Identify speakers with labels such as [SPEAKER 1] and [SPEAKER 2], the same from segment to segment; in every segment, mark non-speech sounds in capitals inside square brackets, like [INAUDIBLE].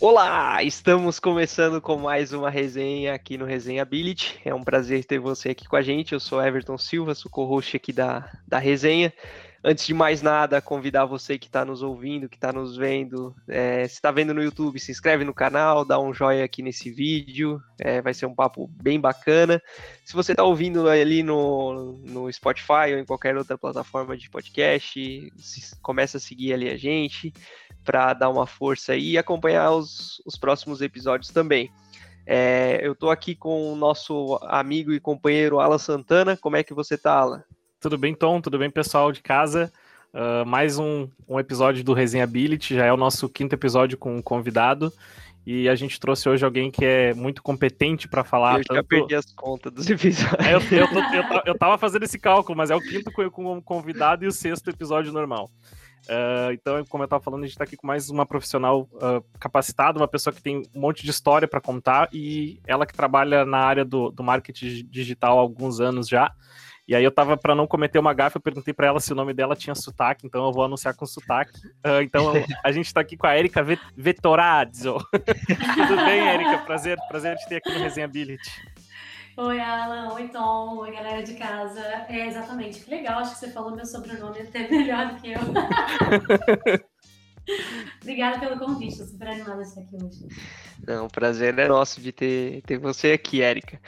[SPEAKER 1] Olá, estamos começando com mais uma resenha aqui no Resenha Ability. É um prazer ter você aqui com a gente. Eu sou Everton Silva, sou co-host aqui da, da resenha. Antes de mais nada, convidar você que está nos ouvindo, que está nos vendo, é, se está vendo no YouTube, se inscreve no canal, dá um joinha aqui nesse vídeo, é, vai ser um papo bem bacana. Se você está ouvindo ali no, no Spotify ou em qualquer outra plataforma de podcast, se, começa a seguir ali a gente para dar uma força aí e acompanhar os, os próximos episódios também. É, eu estou aqui com o nosso amigo e companheiro Alan Santana. Como é que você está, Alan?
[SPEAKER 2] Tudo bem, Tom? Tudo bem, pessoal de casa? Uh, mais um, um episódio do Resenhability, já é o nosso quinto episódio com um convidado. E a gente trouxe hoje alguém que é muito competente para falar.
[SPEAKER 1] Eu tanto... já perdi as contas dos episódios.
[SPEAKER 2] É, eu, eu, eu, eu, tava fazendo esse cálculo, mas é o quinto com o convidado e o sexto episódio normal. Uh, então, como eu estava falando, a gente está aqui com mais uma profissional uh, capacitada, uma pessoa que tem um monte de história para contar e ela que trabalha na área do, do marketing digital há alguns anos já. E aí eu tava, para não cometer uma gafe, eu perguntei para ela se o nome dela tinha sotaque, então eu vou anunciar com sotaque. Uh, então a gente tá aqui com a Erika Vettorazzo. [LAUGHS] Tudo bem, Erika? Prazer, prazer te ter aqui no Resenha.
[SPEAKER 3] Oi, Alan. Oi, Tom. Oi, galera de casa. É, exatamente. Que legal. Acho que você falou meu sobrenome até [LAUGHS] melhor do que eu. [LAUGHS] Obrigada pelo convite. Estou super animada de estar aqui hoje.
[SPEAKER 1] Não, o prazer é nosso de ter, ter você aqui, Érica.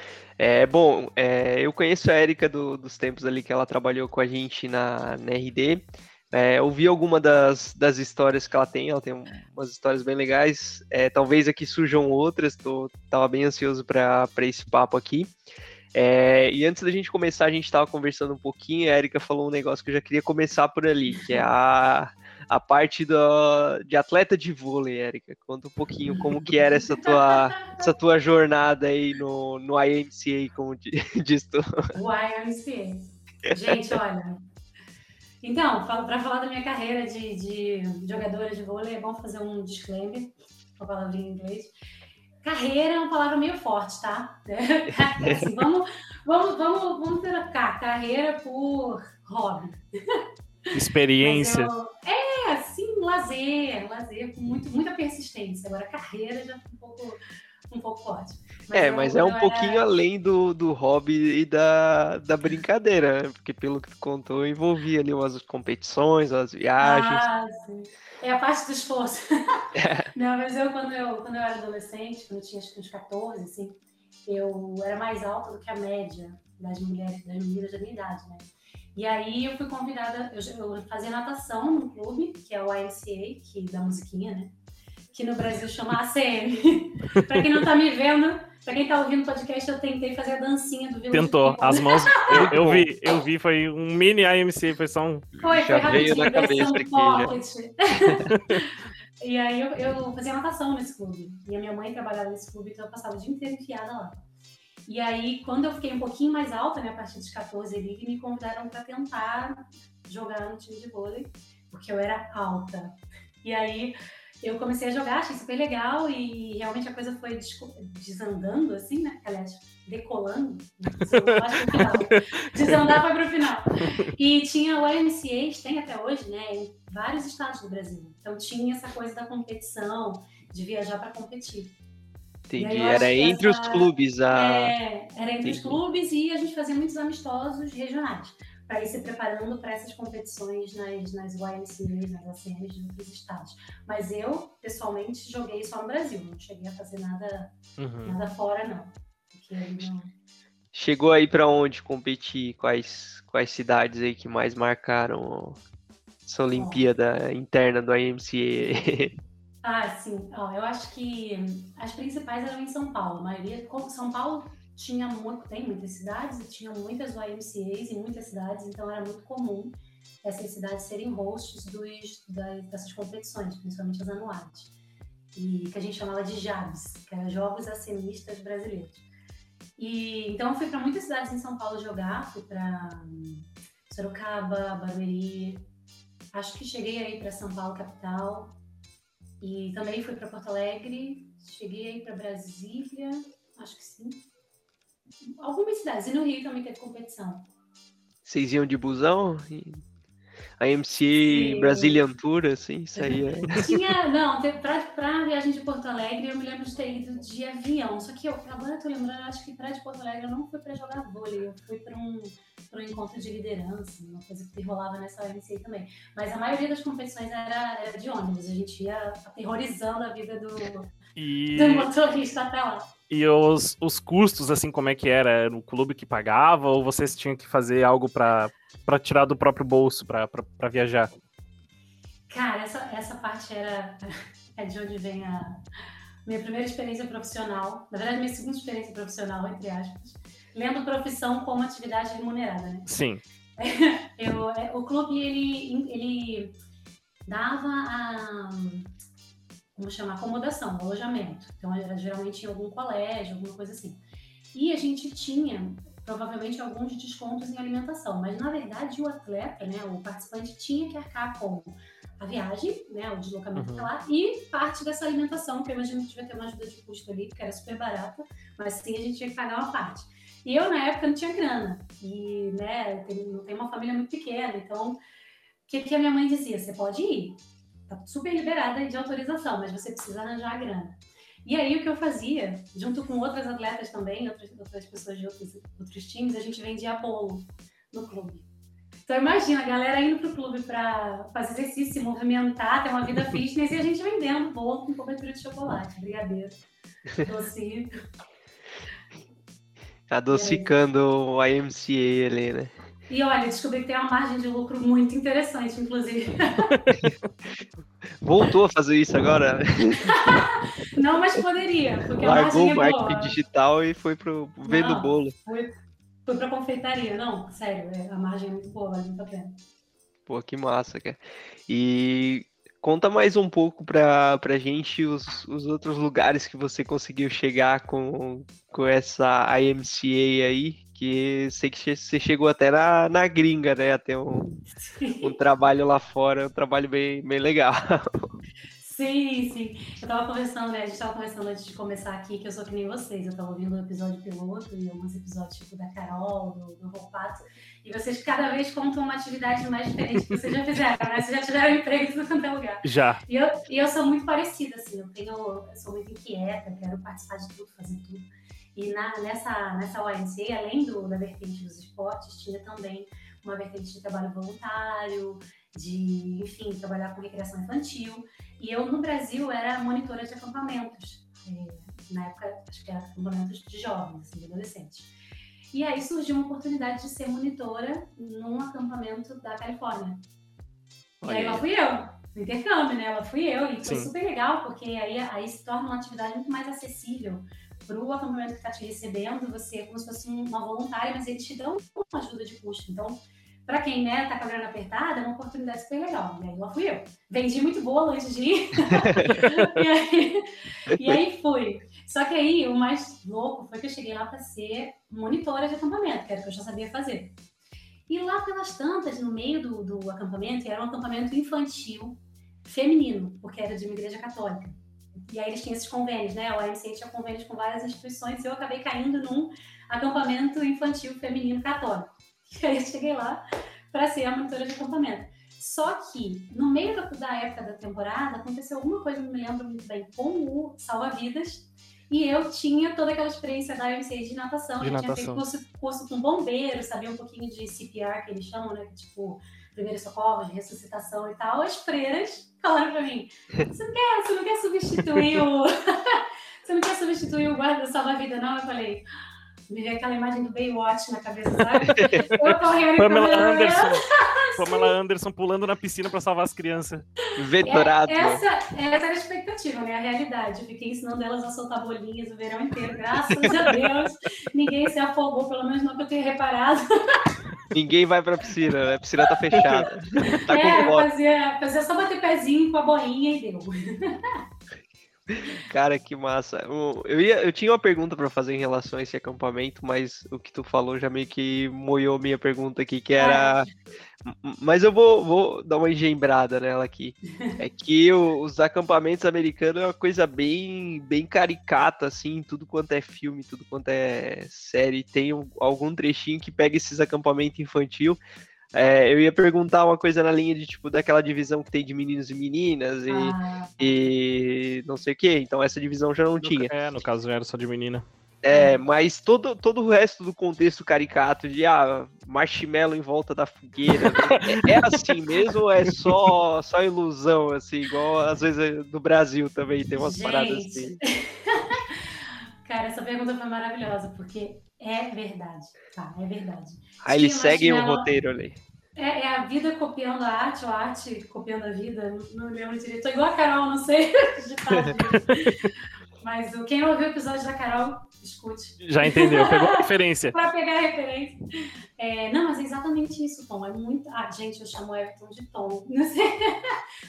[SPEAKER 1] É, bom, é, eu conheço a Érica do, dos tempos ali que ela trabalhou com a gente na, na RD. É, ouvi alguma das, das histórias que ela tem, ela tem umas histórias bem legais. É, talvez aqui surjam outras, tô, tava bem ansioso para esse papo aqui. É, e antes da gente começar, a gente estava conversando um pouquinho, a Erika falou um negócio que eu já queria começar por ali, que é a, a parte do, de atleta de vôlei, Érica. Conta um pouquinho como que era essa tua, essa tua jornada aí no, no IMCA, como [LAUGHS] diz tu.
[SPEAKER 3] O IMCA. Gente, olha. Então, para falar da minha carreira de, de jogadora de vôlei, é bom fazer um disclaimer, uma palavrinha em inglês. Carreira é uma palavra meio forte, tá? [LAUGHS] Assim, vamos, vamos, vamos, vamos trocar carreira por hobby.
[SPEAKER 2] Experiência.
[SPEAKER 3] Eu, é, lazer, lazer com muito, muita persistência. Agora, carreira já um pouco, um pouco forte.
[SPEAKER 1] Mas é, mas é um pouquinho era... além do, do hobby e da, da brincadeira, né? Porque pelo que tu contou, envolvia ali umas competições, as viagens.
[SPEAKER 3] Ah, sim. É a parte do esforço. [LAUGHS] [LAUGHS] Não, mas eu quando, eu, quando eu era adolescente, quando eu tinha acho que uns 14, assim, eu era mais alta do que a média das mulheres, das meninas da minha idade, né? E aí eu fui convidada, eu, eu fazia natação num clube, que é o IMCA, que da musiquinha, né? Que no Brasil chama ACM. [LAUGHS] para quem não tá me vendo, para quem tá ouvindo o podcast, eu tentei fazer a dancinha do
[SPEAKER 2] Vila Tentou, as mãos. Eu, eu, vi, [LAUGHS] eu vi, foi um mini IMC, foi só um.
[SPEAKER 3] Foi, foi rapidinho, na cabeça aqui, [LAUGHS] E aí eu, eu fazia natação nesse clube. E a minha mãe trabalhava nesse clube, então eu passava o dia inteiro enfiada lá. E aí, quando eu fiquei um pouquinho mais alta, né, a partir de 14 ali, me convidaram para tentar jogar no time de vôlei, porque eu era alta. E aí eu comecei a jogar, achei super legal e realmente a coisa foi desandando, assim, né? Aliás, decolando. [LAUGHS] Desandar foi pro final. E tinha o IMCA, tem até hoje, né? Em vários estados do Brasil. Então tinha essa coisa da competição, de viajar para competir.
[SPEAKER 1] Entendi. Era entre essa... os clubes a.
[SPEAKER 3] É, era entre Entendi. os clubes e a gente fazia muitos amistosos regionais para ir se preparando para essas competições nas, nas YMCAs, nas ACMs de outros estados. Mas eu, pessoalmente, joguei só no Brasil, não cheguei a fazer nada, uhum. nada fora, não. não...
[SPEAKER 1] Chegou aí para onde competir? Quais, quais cidades aí que mais marcaram essa Olimpíada Bom. interna do IMCA? [LAUGHS]
[SPEAKER 3] Ah, sim. Ó, eu acho que as principais eram em São Paulo. A maioria, São Paulo tinha muito, tem muitas cidades e tinha muitas YMCAs em muitas cidades, então era muito comum essas cidades serem hosts dos, das, dessas competições, principalmente as anuais. E que a gente chamava de JABs, que eram Jogos Acenistas Brasileiros. E então eu fui para muitas cidades em São Paulo jogar, fui para Sorocaba, Barueri, acho que cheguei aí para São Paulo capital, e também fui para Porto Alegre, cheguei para Brasília, acho que sim. Algumas cidades. E no Rio também teve competição.
[SPEAKER 1] Vocês iam de busão? A MC Brazilian Tour, assim, isso aí é. [LAUGHS]
[SPEAKER 3] Tinha, não, pra, pra viagem de Porto Alegre, eu me lembro de ter ido de avião. Só que eu, agora eu tô lembrando, acho que pra de Porto Alegre eu não fui pra jogar vôlei, eu fui pra um, pra um encontro de liderança, uma coisa que rolava nessa OMC também. Mas a maioria das competições era, era de ônibus, a gente ia aterrorizando a vida do, e... do motorista até lá.
[SPEAKER 2] E os, os custos, assim, como é que era? Era o clube que pagava ou vocês tinham que fazer algo para tirar do próprio bolso para viajar?
[SPEAKER 3] Cara, essa, essa parte era [LAUGHS] é de onde vem a minha primeira experiência profissional, na verdade, minha segunda experiência profissional, entre aspas, lendo profissão como atividade remunerada, né?
[SPEAKER 2] Sim. [LAUGHS]
[SPEAKER 3] Eu, é, o clube, ele, ele dava a vamos chamar acomodação, alojamento. Então era geralmente em algum colégio, alguma coisa assim. E a gente tinha provavelmente alguns descontos em alimentação, mas na verdade o atleta, né, o participante tinha que arcar com a viagem, né, o deslocamento uhum. lá e parte dessa alimentação, que eu imagino que devia ter uma ajuda de custo ali, porque era super barata, mas sim a gente tinha que pagar uma parte. E eu na época não tinha grana e, né, não tem uma família muito pequena, então o que, que a minha mãe dizia? Você pode ir, tá super liberada de autorização, mas você precisa arranjar a grana. E aí o que eu fazia, junto com outras atletas também, outras, outras pessoas de outros, outros times, a gente vendia bolo no clube. Então imagina, a galera indo pro clube para fazer exercício, se movimentar, ter uma vida [LAUGHS] fitness e a gente vendendo bolo com cobertura de chocolate, brigadeiro, doce. [LAUGHS]
[SPEAKER 1] Adocicando o IMCA ali, né?
[SPEAKER 3] E olha, descobri que tem uma margem de lucro muito interessante, inclusive. [LAUGHS]
[SPEAKER 1] Voltou a fazer isso agora? [LAUGHS]
[SPEAKER 3] Não, mas poderia. Porque
[SPEAKER 1] Largou
[SPEAKER 3] o
[SPEAKER 1] marketing boa. digital e foi pro vendo Não, bolo.
[SPEAKER 3] Foi, foi pra confeitaria. Não, sério, é, a margem é muito boa, vale muito a pena.
[SPEAKER 1] Pô, que massa, cara. E conta mais um pouco pra, pra gente os, os outros lugares que você conseguiu chegar com, com essa IMCA aí, que sei que você chegou até na, na gringa, né? Até um, um trabalho lá fora, um trabalho bem, bem legal.
[SPEAKER 3] Sim, sim. Eu tava conversando, né? A gente tava conversando antes de começar aqui, que eu sou que nem vocês. Eu tava ouvindo o episódio piloto e alguns episódios tipo da Carol, do, do Roupato. E vocês cada vez contam uma atividade mais diferente que vocês já fizeram, né? Vocês já tiveram emprego em qualquer lugar.
[SPEAKER 2] Já.
[SPEAKER 3] E eu, e eu sou muito parecida, assim. Eu, tenho, eu sou muito inquieta, quero participar de tudo, fazer tudo. E na, nessa, nessa ONC, além do, da vertente dos esportes, tinha também uma vertente de trabalho voluntário, de, enfim, trabalhar com recreação infantil. E eu, no Brasil, era monitora de acampamentos. É, na época, acho que era acampamentos de jovens, assim, de adolescentes. E aí surgiu uma oportunidade de ser monitora num acampamento da Califórnia. Olha. E aí lá fui eu, no intercâmbio, né? Lá fui eu. E foi Sim. super legal, porque aí, aí se torna uma atividade muito mais acessível para o acampamento que está te recebendo, você é como se fosse uma voluntária, mas eles te dão uma ajuda de custo. Então, para quem né, tá com a grana apertada, é uma oportunidade super legal. E aí lá fui eu. Vendi muito bolo antes de ir. [LAUGHS] e, aí, e aí fui. Só que aí o mais louco foi que eu cheguei lá para ser monitora de acampamento, que era o que eu já sabia fazer. E lá pelas tantas, no meio do, do acampamento, era um acampamento infantil feminino, porque era de uma igreja católica. E aí eles tinham esses convênios, né? O AMC tinha convênios com várias instituições e eu acabei caindo num acampamento infantil feminino católico. [LAUGHS] E aí eu cheguei lá para ser a monitora de acampamento. Só que, no meio da, época da temporada, aconteceu alguma coisa, não me lembro muito bem, com o Salva-Vidas. E eu tinha toda aquela experiência da AMC de natação.
[SPEAKER 2] De
[SPEAKER 3] eu
[SPEAKER 2] natação.
[SPEAKER 3] tinha feito curso, curso com bombeiros, sabia um pouquinho de CPR, que eles chamam, né? Tipo, primeiros socorros, de ressuscitação e tal. As freiras falaram pra mim: você não quer, você não quer substituir o. [LAUGHS] você não quer substituir o guarda salva-vida, não? Eu falei. Me veio aquela imagem do Baywatch na cabeça, sabe? [LAUGHS] Eu correndo
[SPEAKER 2] Pamela Anderson. [LAUGHS] Pamela Anderson pulando na piscina para salvar as crianças.
[SPEAKER 1] Vetorado.
[SPEAKER 3] É, essa, essa era a expectativa, né? A realidade. Eu fiquei ensinando elas a soltar bolinhas o verão inteiro, graças a Deus. Ninguém se afogou, pelo menos não que eu tenha reparado.
[SPEAKER 1] Ninguém vai pra piscina, né? A piscina tá fechada. Tá
[SPEAKER 3] é, fazia, fazia só bater pezinho com a bolinha e deu.
[SPEAKER 1] Cara, que massa. Eu, ia, eu tinha uma pergunta para fazer em relação a esse acampamento, mas o que tu falou já meio que moiou minha pergunta aqui, que era. Mas eu vou, vou dar uma engembrada nela aqui. É [LAUGHS] que os acampamentos americanos é uma coisa bem, bem caricata, assim, tudo quanto é filme, tudo quanto é série. Tem algum trechinho que pega esses acampamentos infantil. É, eu ia perguntar uma coisa na linha de tipo daquela divisão que tem de meninos e meninas e,
[SPEAKER 3] Ah,
[SPEAKER 1] e não sei o que. Então essa divisão já não
[SPEAKER 2] No-
[SPEAKER 1] tinha.
[SPEAKER 2] É, no caso era só de menina.
[SPEAKER 1] É, mas todo, todo o resto do contexto caricato de ah, marshmallow em volta da fogueira é, é assim mesmo ou é só, só ilusão, assim, igual às vezes no Brasil também tem umas paradas assim. [LAUGHS]
[SPEAKER 3] Cara, essa pergunta foi maravilhosa, porque é verdade, tá? É verdade.
[SPEAKER 1] Aí eles seguem o roteiro ali.
[SPEAKER 3] É, é a vida copiando a arte, ou a arte copiando a vida, não, lembro direito. Tô igual a Carol, não sei [LAUGHS] disso. Mas quem ouviu o episódio da Carol, escute.
[SPEAKER 2] Já entendeu, pegou a referência. [LAUGHS]
[SPEAKER 3] Pra pegar a referência. É, não, mas é exatamente isso, Tom. É muito. Ah, gente, eu chamo o Everton de Tom. [LAUGHS] Não sei,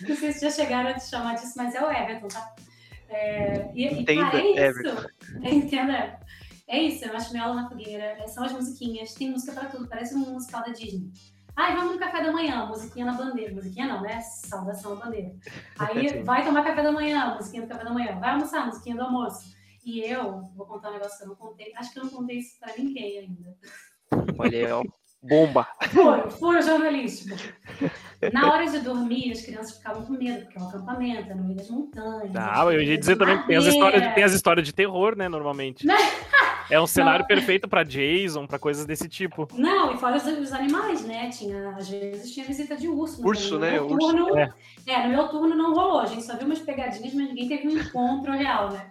[SPEAKER 3] não sei se já chegaram a te chamar disso, mas é o Everton, tá? É, e, e,
[SPEAKER 1] Entenda,
[SPEAKER 3] cara, é isso.
[SPEAKER 1] Everton.
[SPEAKER 3] Entenda. É isso, é marshmallow na fogueira, é- são as musiquinhas, tem música pra tudo, parece um musical da Disney. Ai, vamos no café da manhã, musiquinha na bandeira. Musiquinha não, né? Saudação na bandeira. Aí [LAUGHS] vai tomar café da manhã, musiquinha do café da manhã. Vai almoçar, musiquinha do almoço. E eu vou contar um negócio que eu não contei. Acho que eu não contei isso pra ninguém ainda.
[SPEAKER 1] Olha ó. Bomba.
[SPEAKER 3] Furo, furo jornalístico. Na hora de dormir, as crianças ficavam com medo, porque é um acampamento, é no meio das montanhas.
[SPEAKER 2] Ah, eu ia dizer também que tem as histórias, tem as histórias de terror, né, normalmente. É um cenário perfeito pra Jason, pra coisas desse tipo.
[SPEAKER 3] Não, e fora os, os animais, né? Tinha, às vezes tinha visita de urso. no-
[SPEAKER 1] Urso,
[SPEAKER 3] no
[SPEAKER 1] né?
[SPEAKER 3] Meu
[SPEAKER 1] Urso,
[SPEAKER 3] turno,
[SPEAKER 2] é.
[SPEAKER 3] é. no meu turno não rolou. A gente só viu umas pegadinhas, mas ninguém teve um encontro real, né?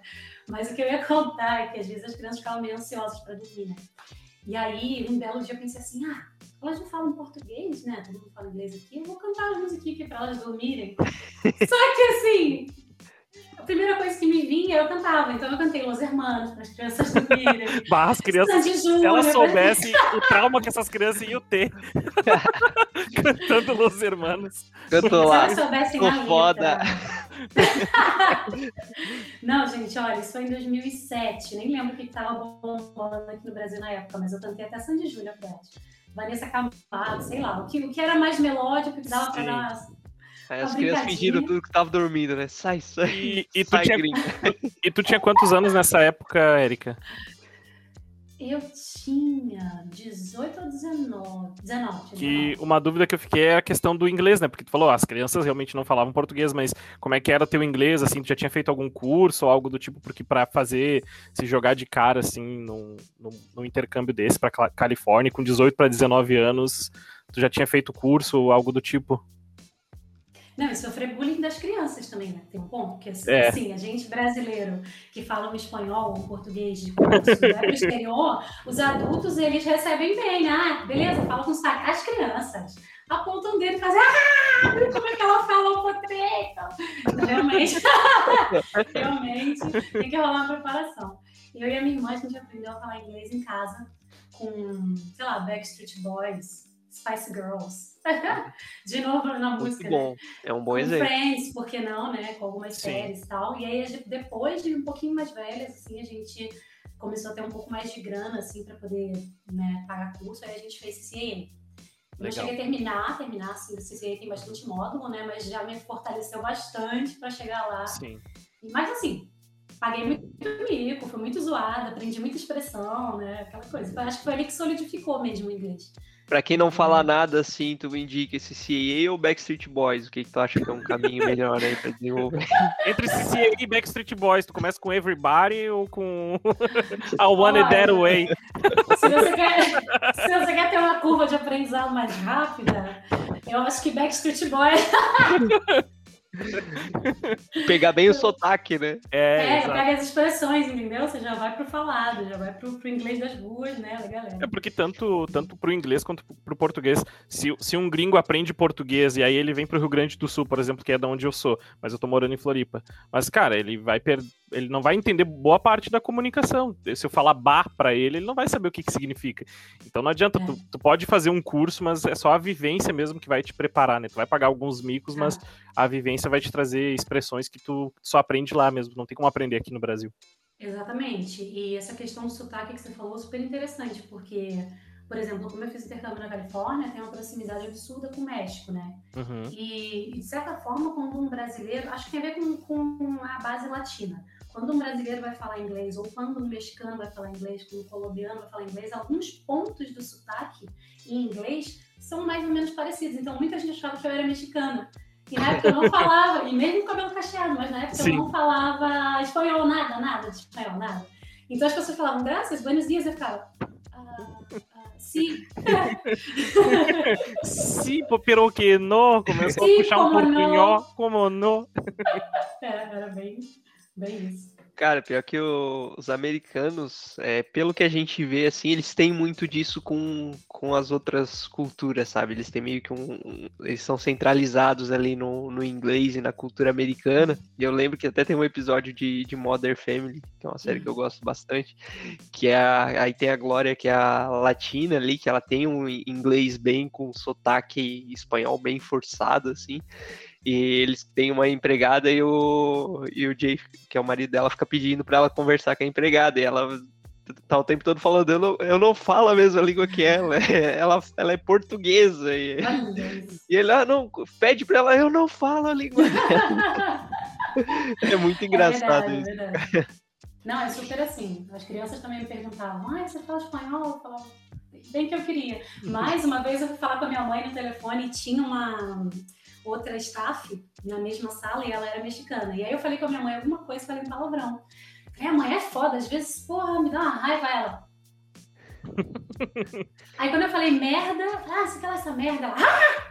[SPEAKER 3] Mas o que eu ia contar é que às vezes as crianças ficavam meio ansiosas para dormir, né? E aí, um belo dia eu pensei assim, ah, elas não falam português, né? Todo mundo fala inglês aqui, eu vou cantar uma musiquinha aqui para elas dormirem. [LAUGHS] Só que assim, a primeira coisa que me vinha, eu cantava. Então eu cantei Los Hermanos para as crianças dormirem. [LAUGHS]
[SPEAKER 2] Bah, as crianças,
[SPEAKER 3] Sandy
[SPEAKER 2] se
[SPEAKER 3] Júnior,
[SPEAKER 2] elas soubessem o trauma que essas crianças iam ter [LAUGHS] cantando Los Hermanos.
[SPEAKER 1] Eu tô
[SPEAKER 3] Se
[SPEAKER 1] lá.
[SPEAKER 3] elas soubessem a
[SPEAKER 1] foda. [LAUGHS]
[SPEAKER 3] Não, gente, olha, isso foi em 2007. Nem lembro o que estava bombando aqui no Brasil na época, mas eu cantei até Sandy Júnior, verdade. Vanessa Camargo, sei lá. O que, o que era mais melódico, que dava pra
[SPEAKER 2] Sim.
[SPEAKER 3] dar...
[SPEAKER 1] Aí as
[SPEAKER 3] Uma
[SPEAKER 1] crianças fingiram tudo que tava dormindo, né? Sai, sai.
[SPEAKER 2] E, e tu
[SPEAKER 1] sai,
[SPEAKER 2] tinha,
[SPEAKER 1] gringa. [LAUGHS]
[SPEAKER 2] e tu tinha quantos anos nessa época, Érica?
[SPEAKER 3] Eu tinha 18 ou 19. 19, tinha
[SPEAKER 2] Que
[SPEAKER 3] 19.
[SPEAKER 2] uma dúvida que eu fiquei é a questão do inglês, né? Porque tu falou, ah, as crianças realmente não falavam português, mas como é que era teu inglês, assim? Tu já tinha feito algum curso ou algo do tipo, porque pra fazer, se jogar de cara, assim, num, num, num intercâmbio desse pra Califórnia, com 18 para 19 anos, tu já tinha feito curso ou algo do tipo?
[SPEAKER 3] Não, e sofrer bullying das crianças também, né? Tem um ponto, que assim,
[SPEAKER 2] É.
[SPEAKER 3] assim, a gente brasileiro que fala um espanhol, um português de curso, vai pro exterior, os adultos, eles recebem bem, né? Ah, beleza, fala com sotaque. As crianças apontam o dedo e fazem, ah, como é que ela fala o. Então, realmente, [LAUGHS] realmente, tem que rolar uma preparação. Eu e a minha irmã, a gente aprendeu a falar inglês em casa com, sei lá, Backstreet Boys, Spice Girls. [LAUGHS] De novo na
[SPEAKER 1] Muito
[SPEAKER 3] música, né?
[SPEAKER 1] bom. É um bom
[SPEAKER 3] com
[SPEAKER 1] exemplo.
[SPEAKER 3] Friends, por que não, né? Com algumas
[SPEAKER 2] Sim.
[SPEAKER 3] séries e tal. E aí, depois de um pouquinho mais velhas, assim, a gente começou a ter um pouco mais de grana, assim, para poder né, pagar curso. Aí a gente fez CCA. Eu
[SPEAKER 2] Legal.
[SPEAKER 3] cheguei a terminar, terminar, assim, o CCA tem bastante módulo, né? Mas já me fortaleceu bastante para chegar lá.
[SPEAKER 2] Sim.
[SPEAKER 3] Mas, assim, paguei muito mico, fui muito zoada, aprendi muita expressão, né? Aquela coisa. Eu acho que foi ali que solidificou mesmo o inglês.
[SPEAKER 1] Pra quem não fala nada assim, tu me indica esse CAA ou Backstreet Boys? O que, que tu acha que é um caminho melhor aí pra desenvolver? [LAUGHS]
[SPEAKER 2] Entre CCA e Backstreet Boys, tu começa com Everybody ou com [LAUGHS] I Want It That Way?
[SPEAKER 3] Se você, quer, se você quer ter uma curva de aprendizado mais rápida, eu acho que Backstreet Boy [LAUGHS] [LAUGHS]
[SPEAKER 1] Pegar bem o sotaque, né?
[SPEAKER 2] É,
[SPEAKER 3] é, pega as expressões, entendeu? Você já vai pro falado, já vai pro, pro inglês das ruas, né, galera.
[SPEAKER 2] É porque tanto, tanto pro inglês quanto pro português, se, se um gringo aprende português e aí ele vem pro Rio Grande do Sul, por exemplo, que é da onde eu sou, mas eu tô morando em Floripa. Mas, cara, ele vai per... ele não vai entender boa parte da comunicação. Se eu falar bar pra ele, ele não vai saber o que, que significa. Então não adianta,
[SPEAKER 3] É.
[SPEAKER 2] tu, tu pode fazer um curso, mas é só a vivência mesmo que vai te preparar, né? Tu vai pagar alguns micos, mas a vivência vai te trazer expressões que tu só aprende lá mesmo, não tem como aprender aqui no Brasil.
[SPEAKER 3] Exatamente. E essa questão do sotaque que você falou é super interessante, porque, por exemplo, como eu fiz intercâmbio na Califórnia, tem uma proximidade absurda com o México, né?
[SPEAKER 2] Uhum.
[SPEAKER 3] E, de certa forma, quando um brasileiro. Acho que tem a ver com, com a base latina. Quando um brasileiro vai falar inglês, ou quando um mexicano vai falar inglês, quando um colombiano vai falar inglês, alguns pontos do sotaque em inglês são mais ou menos parecidos. Então, muita gente achava que eu era mexicana. E na época eu não falava, e mesmo com cabelo cacheado, mas na época Sim. eu não falava espanhol, nada, nada de espanhol, nada. Então as pessoas falavam, graças, buenos dias, eu ficava, ah, ah, sim. [LAUGHS]
[SPEAKER 2] sim, pero que no, começou a puxar um portunhol, como no.
[SPEAKER 3] Era, era bem, bem isso.
[SPEAKER 1] Cara, pior que o, os americanos, é, pelo que a gente vê, assim, eles têm muito disso com, com as outras culturas, sabe? Eles têm meio que um. um eles são centralizados ali no, no inglês e na cultura americana. E eu lembro que até tem um episódio de, de Modern Family, que é uma série que eu gosto bastante, que é a, aí tem a Glória, que é a latina ali, que ela tem um inglês bem com sotaque espanhol bem forçado, assim. E eles têm uma empregada e o, e o Jay, que é o marido dela, fica pedindo para ela conversar com a empregada. E ela tá o tempo todo falando, eu não, eu não falo a mesma língua que ela, [LAUGHS] ela, ela é portuguesa. E, e ele, ah, não, pede pra ela, eu não falo a língua dela. [LAUGHS] é muito engraçado é verdade, isso. É.
[SPEAKER 3] Não, é super assim. As crianças também me perguntavam, ah, você fala espanhol? Eu falava, bem que eu queria. [LAUGHS] Mais uma vez eu fui falar com a minha mãe no telefone e tinha uma outra staff na mesma sala e ela era mexicana. E aí eu falei com a minha mãe alguma coisa, falei um palavrão. Falei, a mãe é foda, às vezes, porra, me dá uma raiva ela. [LAUGHS] aí quando eu falei merda, ah, você cala essa merda. Ah!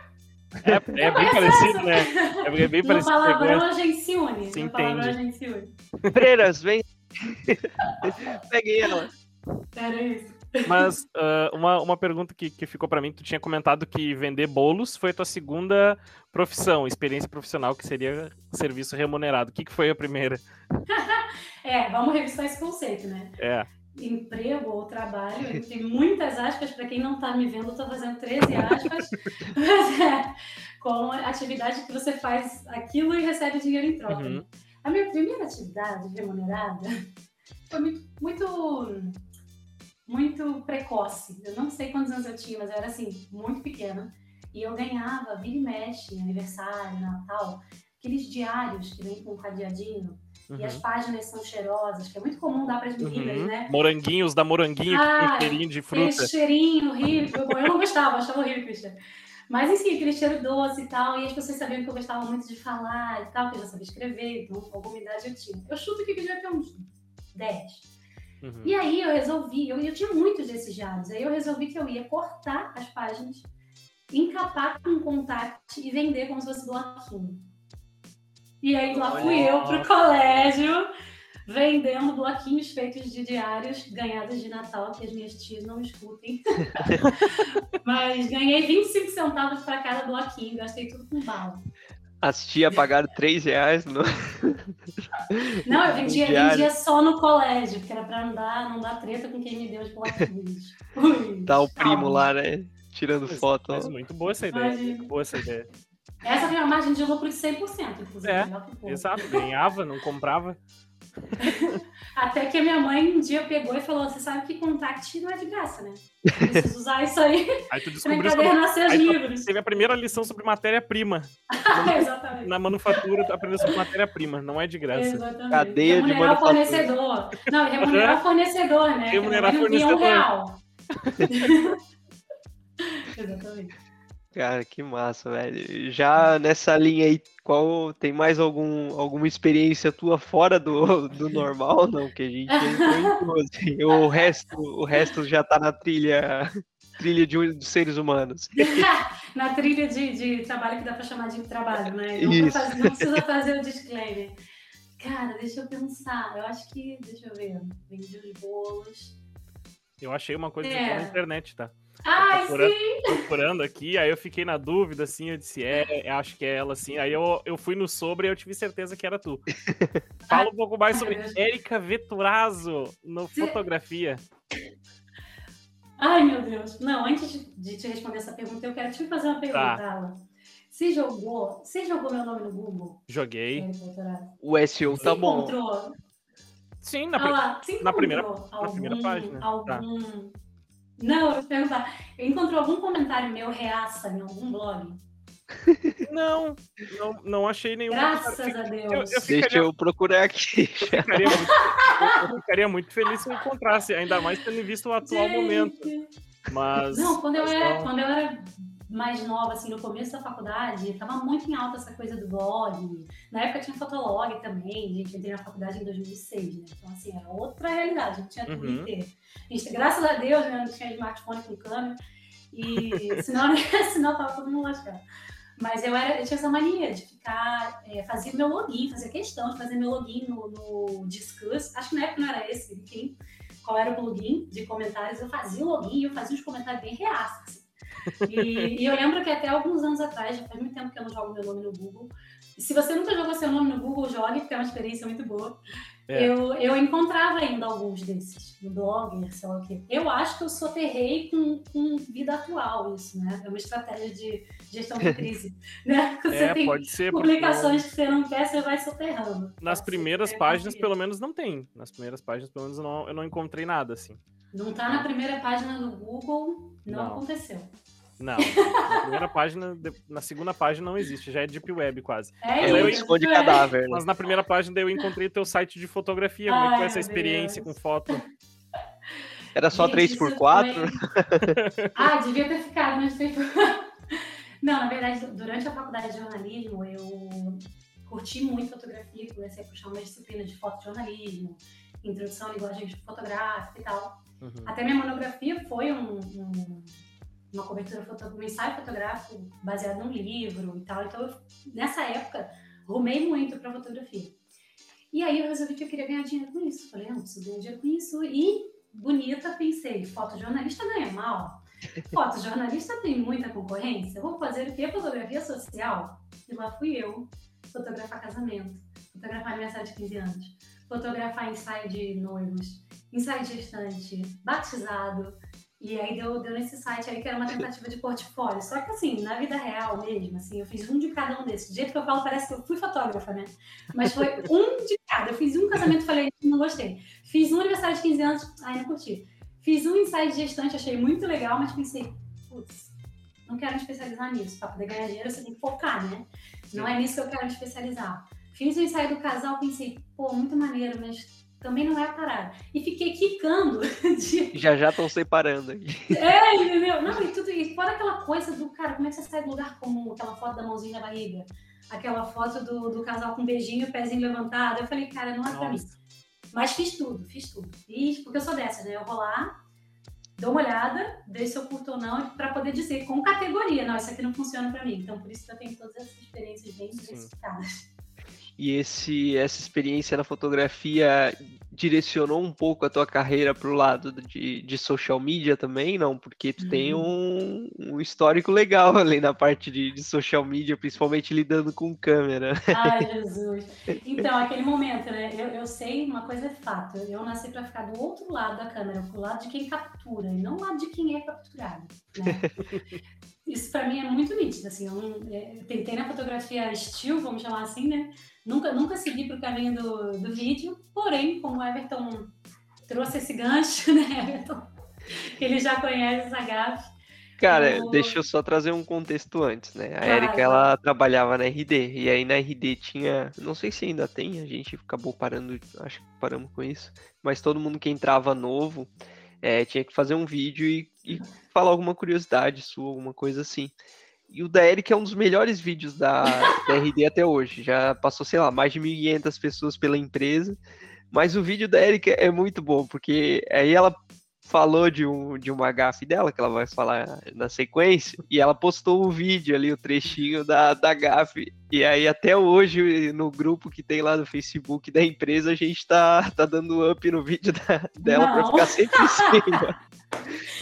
[SPEAKER 2] É, é bem parecido, né? É bem [LAUGHS] parecido. No
[SPEAKER 3] palavrão a gente se une. Se no palavrão a gente se une.
[SPEAKER 1] Freiras, vem. [LAUGHS] Peguei ela.
[SPEAKER 3] Era isso.
[SPEAKER 2] Mas uh, uma, uma pergunta que, que ficou para mim, tu tinha comentado que vender bolos foi a tua segunda profissão, experiência profissional, que seria serviço remunerado. O que, que foi a primeira? [LAUGHS]
[SPEAKER 3] é, vamos revisar esse conceito, né?
[SPEAKER 2] É.
[SPEAKER 3] Emprego ou trabalho, tem muitas aspas, para quem não está me vendo, eu estou fazendo 13 aspas, [LAUGHS] mas é com a atividade que você faz aquilo e recebe dinheiro em troca. Uhum. A minha primeira atividade remunerada foi muito, muito precoce. Eu não sei quantos anos eu tinha, mas eu era assim, muito pequena. E eu ganhava, vira e mexe, aniversário, Natal, aqueles diários que vem com um cadeadinho. Uhum. E as uhum. páginas são cheirosas, que é muito comum dar para as meninas, uhum. né?
[SPEAKER 2] Moranguinhos da moranguinho, ah, com cheirinho de fruta.
[SPEAKER 3] Aquele cheirinho horrível. Eu não gostava, achava horrível, Cristian. Mas, enfim, aquele cheiro doce e tal. E as pessoas sabiam que eu gostava muito de falar e tal, que eu já sabia escrever, então alguma idade eu tinha. Eu chuto que eu devia ter uns 10. Uhum. E aí eu resolvi, eu, eu tinha muitos desses diários, aí eu resolvi que eu ia cortar as páginas, encapar com contact e vender como se fosse bloquinho. E aí lá fui eu pro colégio vendendo bloquinhos feitos de diários ganhados de Natal, que as minhas tias não escutem. [LAUGHS] Mas ganhei 25 centavos para cada bloquinho, gastei tudo com bala.
[SPEAKER 1] As tia pagaram 3 reais no. [LAUGHS]
[SPEAKER 3] Não, eu vendia, vendia só no colégio, porque era pra não dar, não dar treta com quem me deu os blocos.
[SPEAKER 1] Tá o primo lá, né? Tirando mas, foto.
[SPEAKER 2] Mas muito boa essa ideia. Muito boa essa ideia.
[SPEAKER 3] Essa foi uma margem de lucro de 100%, inclusive.
[SPEAKER 2] É, exato. Ganhava, não comprava. [LAUGHS]
[SPEAKER 3] Até que a minha mãe um dia pegou e falou: Você sabe que contact não é de graça, né? [LAUGHS] Preciso usar isso aí.
[SPEAKER 2] Aí tu descobriu sobre...
[SPEAKER 3] aí livros.
[SPEAKER 2] Teve a primeira lição sobre matéria-prima. [LAUGHS]
[SPEAKER 3] Exatamente.
[SPEAKER 2] Na manufatura, tu aprendeu sobre matéria-prima, não é de graça.
[SPEAKER 3] Exatamente. Cadeia
[SPEAKER 1] de manufatura.
[SPEAKER 3] o fornecedor. Não, remunerar o fornecedor, né?
[SPEAKER 2] Remunerar o fornecedor. Um real. [LAUGHS]
[SPEAKER 3] Exatamente.
[SPEAKER 1] Cara, que massa, velho. Já nessa linha aí, qual tem mais algum, alguma experiência tua fora do, do [LAUGHS] normal, não? Que a gente entrou em assim. o resto, o resto já tá na trilha trilha de, de seres humanos. [LAUGHS]
[SPEAKER 3] na trilha de, de, trabalho que dá para chamar de trabalho, né? Não, fazer, não precisa fazer o disclaimer. Cara, deixa eu pensar. Eu acho que, deixa eu ver, vendi os bolos.
[SPEAKER 2] Eu achei uma coisa é. na internet, tá?
[SPEAKER 3] Ai,
[SPEAKER 2] procurando,
[SPEAKER 3] sim!
[SPEAKER 2] procurando aqui, aí eu fiquei na dúvida, assim, eu disse, é, acho que é ela, assim. Aí eu, eu fui no sobre e eu tive certeza que era tu. [LAUGHS] Fala um pouco mais sobre Érica Veturazo no fotografia.
[SPEAKER 3] Ai, meu Deus. Não, antes de te responder essa pergunta, eu quero te fazer uma pergunta, tá. Alan. Você jogou, você jogou meu nome no Google?
[SPEAKER 2] Joguei.
[SPEAKER 1] O SEO tá bom.
[SPEAKER 3] Encontrou?
[SPEAKER 2] Sim, na, ah lá, na, primeira, algum, na primeira página.
[SPEAKER 3] Tá. Algum, tá. Não, eu vou perguntar. Encontrou algum comentário meu reaça em algum blog? [LAUGHS]
[SPEAKER 2] Não, não, não achei nenhum.
[SPEAKER 3] Graças a Deus. Eu,
[SPEAKER 1] eu ficaria, Deixa eu procurar aqui.
[SPEAKER 2] Eu ficaria, muito, eu ficaria, muito, feliz se eu encontrasse, ainda mais tendo visto o atual Gente. momento. Mas.
[SPEAKER 3] Não, quando eu, era, quando eu era mais nova, assim, no começo da faculdade, tava muito em alta essa coisa do blog. Na época tinha Fotolog também, gente, entrei na faculdade em 2006, né? Então, assim, era outra realidade, não tinha uhum. Twitter. Gente, graças a Deus, né, não tinha smartphone com câmera. E [LAUGHS] senão, [LAUGHS] senão tava todo mundo lascado. Mas eu, era, eu tinha essa mania de ficar, é, fazer meu login, fazer questão de fazer meu login no, no Discuss. Acho que na época não era esse, enfim, qual era o plugin de comentários. Eu fazia o login e eu fazia uns comentários bem reaços. E, e, eu lembro que até alguns anos atrás, já faz muito tempo que eu não jogo meu nome no Google. Se você nunca jogou seu nome no Google, jogue, porque é uma experiência muito boa. É. Eu, eu encontrava ainda alguns desses no blog, sei lá o quê. Eu acho que eu soterrei com, com vida atual isso, né? É uma estratégia de gestão de crise, [LAUGHS] né? Você
[SPEAKER 2] é, tem pode ser,
[SPEAKER 3] publicações porque... que você não quer, você vai soterrando.
[SPEAKER 2] Nas primeiras páginas, pelo menos, não tem. Nas primeiras páginas, pelo menos, eu não, eu não encontrei nada, assim.
[SPEAKER 3] Não tá na primeira página do Google, não, não. aconteceu.
[SPEAKER 2] Não, na primeira página, na segunda página não existe, já é Deep Web quase.
[SPEAKER 1] É isso, eu esconde é. cadáver. Né?
[SPEAKER 2] Mas na primeira página eu encontrei o teu site de fotografia, como é que foi essa experiência Deus. com foto?
[SPEAKER 1] Era só Gente, 3x4? Foi...
[SPEAKER 3] ah, devia ter ficado, mas 3x4. [LAUGHS] Não, na verdade, durante a faculdade de jornalismo, eu curti muito fotografia, comecei a puxar uma disciplina de fotojornalismo, introdução à linguagem fotográfica e tal. Uhum. Até minha monografia foi um, um uma cobertura um ensaio fotográfico baseado num livro e tal. Então, eu, nessa época, rumei muito para fotografia. E aí eu resolvi que eu queria ganhar dinheiro com isso. Falei, não, preciso ganhar dinheiro com isso. E, bonita, pensei, fotojornalista ganha mal. [LAUGHS] Fotojornalista tem muita concorrência. Vou fazer o quê? Fotografia social. E lá fui eu, fotografar casamento, fotografar aniversário de 15 anos, fotografar ensaio de noivos, ensaio de gestante, batizado, e aí deu, deu nesse site aí que era uma tentativa de portfólio. Só que assim, na vida real mesmo, assim, eu fiz um de cada um desses. Do jeito que eu falo, parece que eu fui fotógrafa, né? Mas foi [LAUGHS] um de cada. Eu fiz um casamento, falei, não gostei. Fiz um aniversário de 15 anos, aí não curti. Fiz um ensaio de gestante, achei muito legal, mas pensei, putz, não quero me especializar nisso. Para poder ganhar dinheiro, você tem que focar, né? Não é nisso que eu quero me especializar. Fiz o ensaio do casal, pensei, pô, muito maneiro, mas também não é a parada. E fiquei quicando. [LAUGHS] De...
[SPEAKER 1] Já já estão separando aí.
[SPEAKER 3] É, entendeu? Não, e tudo isso. Fora aquela coisa do, cara, como é que você sai do lugar comum? Aquela foto da mãozinha na barriga. Aquela foto do, do casal com um beijinho e pezinho levantado. Eu falei, cara, não é pra mim. Mas fiz tudo, fiz tudo. Fiz, porque eu sou dessa, né? Eu vou lá, dou uma olhada, vejo se eu curto ou não, para poder dizer com categoria, não, isso aqui não funciona para mim. Então, por isso que eu tenho todas essas experiências bem diversificadas.
[SPEAKER 1] E esse, essa experiência na fotografia direcionou um pouco a tua carreira para o lado de, de social media também, não? Porque tu uhum. tem um, um, histórico legal ali na parte de, de, social media, principalmente lidando com câmera.
[SPEAKER 3] Ai, [LAUGHS] Jesus. Então, aquele momento, né? Eu, eu sei, uma coisa é fato. Eu nasci para ficar do outro lado da câmera, pro lado de quem captura, e não do lado de quem é capturado. Né? [LAUGHS] Isso para mim é muito nítido, assim. Eu, é, eu tentei na fotografia estilo, vamos chamar assim, né? Nunca, nunca segui para o caminho do, do vídeo, porém, como o Everton trouxe esse gancho, [LAUGHS] né, Everton? Ele já conhece essa gafe.
[SPEAKER 1] Cara, deixa eu só trazer um contexto antes, né? A Erika, ela trabalhava na RD, e aí na RD tinha, não sei se ainda tem, a gente acabou parando, acho que paramos com isso, mas todo mundo que entrava novo é, tinha que fazer um vídeo e, e falar alguma curiosidade sua, alguma coisa assim. E o da Eric é um dos melhores vídeos da, da RD até hoje. Já passou, sei lá, mais de 1.500 pessoas pela empresa. Mas o vídeo da Eric é muito bom, porque aí ela falou de, um, de uma gafe dela, que ela vai falar na sequência, e ela postou o vídeo ali, o trechinho da, da gafe. E aí, até hoje, no grupo que tem lá no Facebook da empresa, a gente tá, tá dando up no vídeo da, dela para ficar sempre em [LAUGHS] cima.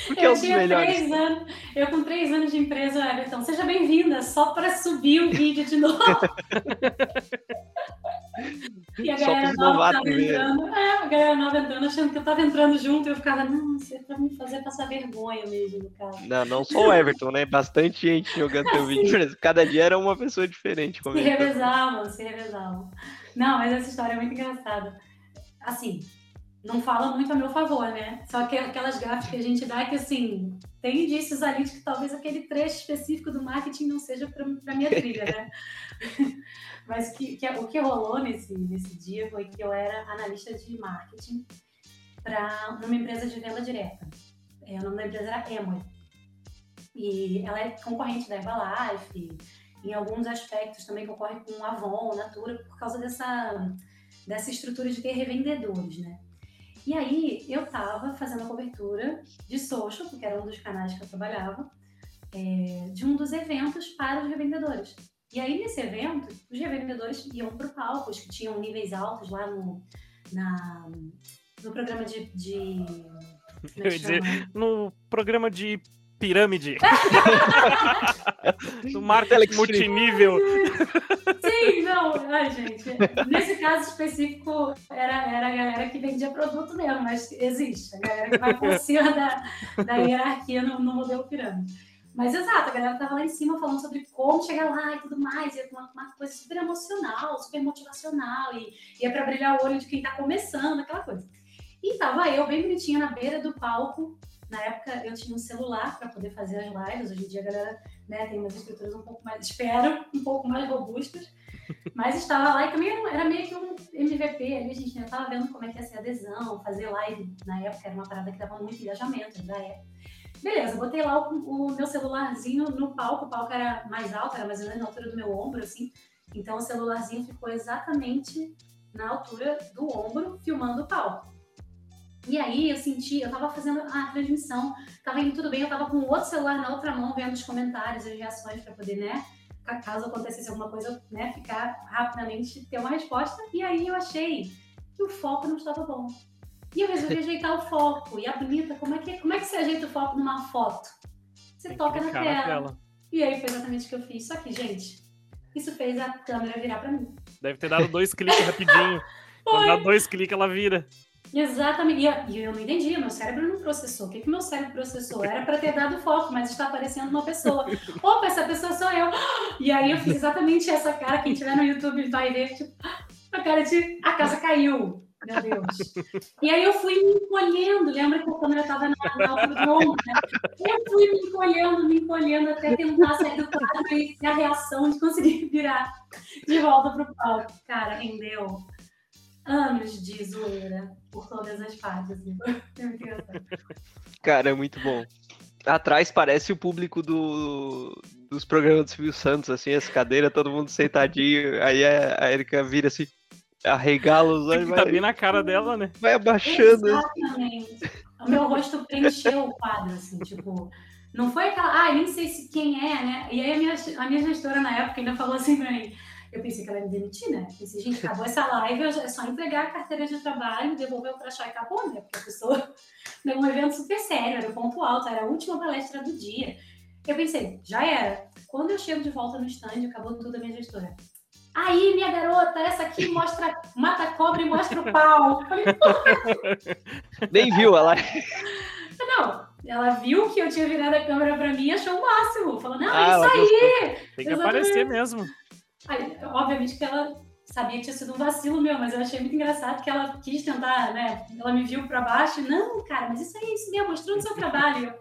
[SPEAKER 3] Porque eu é um tinha melhores. três anos, eu com três anos de empresa, Everton, seja bem-vinda, só para subir o vídeo de novo. [LAUGHS] e a galera nova tava entrando, é, a galera nova entrando, achando que eu tava entrando junto, e eu ficava, não, isso é pra me fazer passar vergonha mesmo, cara.
[SPEAKER 1] Não, não só o Everton, né? Bastante gente jogando teu [LAUGHS] vídeo, cada dia era uma pessoa diferente.
[SPEAKER 3] Se revezavam, se revezavam. Não, mas essa história é muito engraçada. Assim, não fala muito a meu favor, né? Só que aquelas gafas que a gente dá que, assim, tem indícios ali de que talvez aquele trecho específico do marketing não seja para minha trilha, né? [LAUGHS] Mas que, que, o que rolou nesse, nesse dia foi que eu era analista de marketing para uma empresa de venda direta. É, o nome da empresa era Emory. E ela é concorrente da Herbalife, em alguns aspectos também concorre com Avon, Natura, por causa dessa, dessa estrutura de ter revendedores, né? E aí eu estava fazendo a cobertura de social, porque era um dos canais que eu trabalhava, é, de um dos eventos para os revendedores. E aí, nesse evento, os revendedores iam para o palco, os que tinham níveis altos lá no, na, no programa de. de
[SPEAKER 2] é eu ia dizer, no programa de pirâmide. [LAUGHS] no marketing multinível.
[SPEAKER 3] Sim, não, ai, gente. Nesse caso específico, era, era a galera que vendia produto mesmo, mas existe. A galera que vai por cima da, da hierarquia no, no modelo pirâmide. Mas exato, a galera tava lá em cima falando sobre como chegar lá e tudo mais, e é uma, uma coisa super emocional, super motivacional, e, e é para brilhar o olho de quem tá começando, aquela coisa. E tava eu bem bonitinha na beira do palco. Na época eu tinha um celular para poder fazer as lives. Hoje em dia a galera né, tem umas estruturas um pouco mais, espero, um pouco mais robustas. Mas estava lá e também era, meio que um MVP ali, a gente já estava vendo como é que ia ser a adesão, fazer live na época era uma parada que dava muito engajamento da época. Beleza, botei lá o, o, meu celularzinho no palco, o palco era mais alto, era mais ou menos na altura do meu ombro, assim. Então o celularzinho ficou exatamente na altura do ombro, filmando o palco. E aí eu senti, eu tava fazendo a transmissão, tava indo tudo bem, eu tava com o outro celular na outra mão, vendo os comentários e as reações para poder, né? Caso acontecesse alguma coisa, né, ficar rapidamente, ter uma resposta. E aí eu achei que o foco não estava bom. E eu resolvi ajeitar o foco. E a bonita, como é que, como é que você ajeita o foco numa foto? Você
[SPEAKER 2] Tem
[SPEAKER 3] toca na tela.
[SPEAKER 2] na tela.
[SPEAKER 3] E aí foi exatamente o que eu fiz. Só que, gente, isso fez a câmera virar para mim.
[SPEAKER 2] Deve ter dado dois cliques rapidinho. [LAUGHS] Quando dá dois cliques, ela vira.
[SPEAKER 3] Exatamente. E eu não entendi, meu cérebro não processou. O que, que meu cérebro processou? Era para ter dado foco, mas está aparecendo uma pessoa. [LAUGHS] Opa, essa pessoa sou eu. E aí eu fiz exatamente essa cara. Quem tiver no YouTube vai ver, tipo, a cara de a casa caiu. Meu Deus. E aí eu fui me encolhendo, lembra que a câmera estava na, na do ombro, né? Eu fui me encolhendo, me encolhendo até tentar sair do quadro e a reação de conseguir [LAUGHS] virar de volta pro palco. Cara, rendeu anos de zoeira por todas as partes.
[SPEAKER 1] Cara, é muito bom. Atrás parece o público do, dos programas do Silvio Santos, assim, as cadeiras, todo mundo sentadinho. Aí a Erika vira assim, arregala os olhos.
[SPEAKER 2] Tá bem na cara dela, né?
[SPEAKER 1] Vai abaixando.
[SPEAKER 3] Exatamente. O meu rosto preencheu o quadro, assim, tipo. Não foi aquela, ah, nem sei se quem é, né? E aí a minha, a minha gestora na época ainda falou assim pra mim. Eu pensei que ela ia me demitir, né? Pensei, gente, acabou essa live, é só entregar a carteira de trabalho, devolver o crachá e acabou, né? Porque a pessoa [LAUGHS] deu um evento super sério, era o ponto alto, era a última palestra do dia. Eu pensei, já era. Quando eu chego de volta no stand, acabou tudo a minha gestora. Aí, minha garota, essa aqui mostra, mata cobra e mostra o pau. Falei,
[SPEAKER 1] Nem viu ela.
[SPEAKER 3] Não, ela viu que eu tinha virado a câmera pra mim e achou o máximo. Falou, não, ah, é isso aí.
[SPEAKER 2] Tem que Exatamente. aparecer mesmo.
[SPEAKER 3] Aí, obviamente que ela sabia que tinha sido um vacilo meu, mas eu achei muito engraçado que ela quis tentar, né? Ela me viu pra baixo. Não, cara, mas isso aí é isso mesmo, mostrando o seu [LAUGHS] trabalho.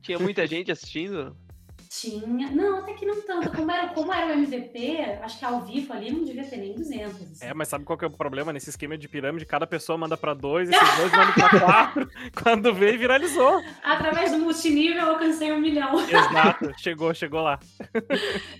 [SPEAKER 1] Tinha muita gente assistindo?
[SPEAKER 3] Tinha. Não, até que não tanto. Como era, como era o MVP, acho que ao vivo ali não devia ter nem 200. Assim.
[SPEAKER 2] É, mas sabe qual que é o problema nesse esquema de pirâmide? Cada pessoa manda para dois, esses dois mandam para [LAUGHS] quatro. Quando veio, viralizou.
[SPEAKER 3] Através do multinível, eu alcancei um milhão.
[SPEAKER 2] Exato, [LAUGHS] chegou, chegou lá.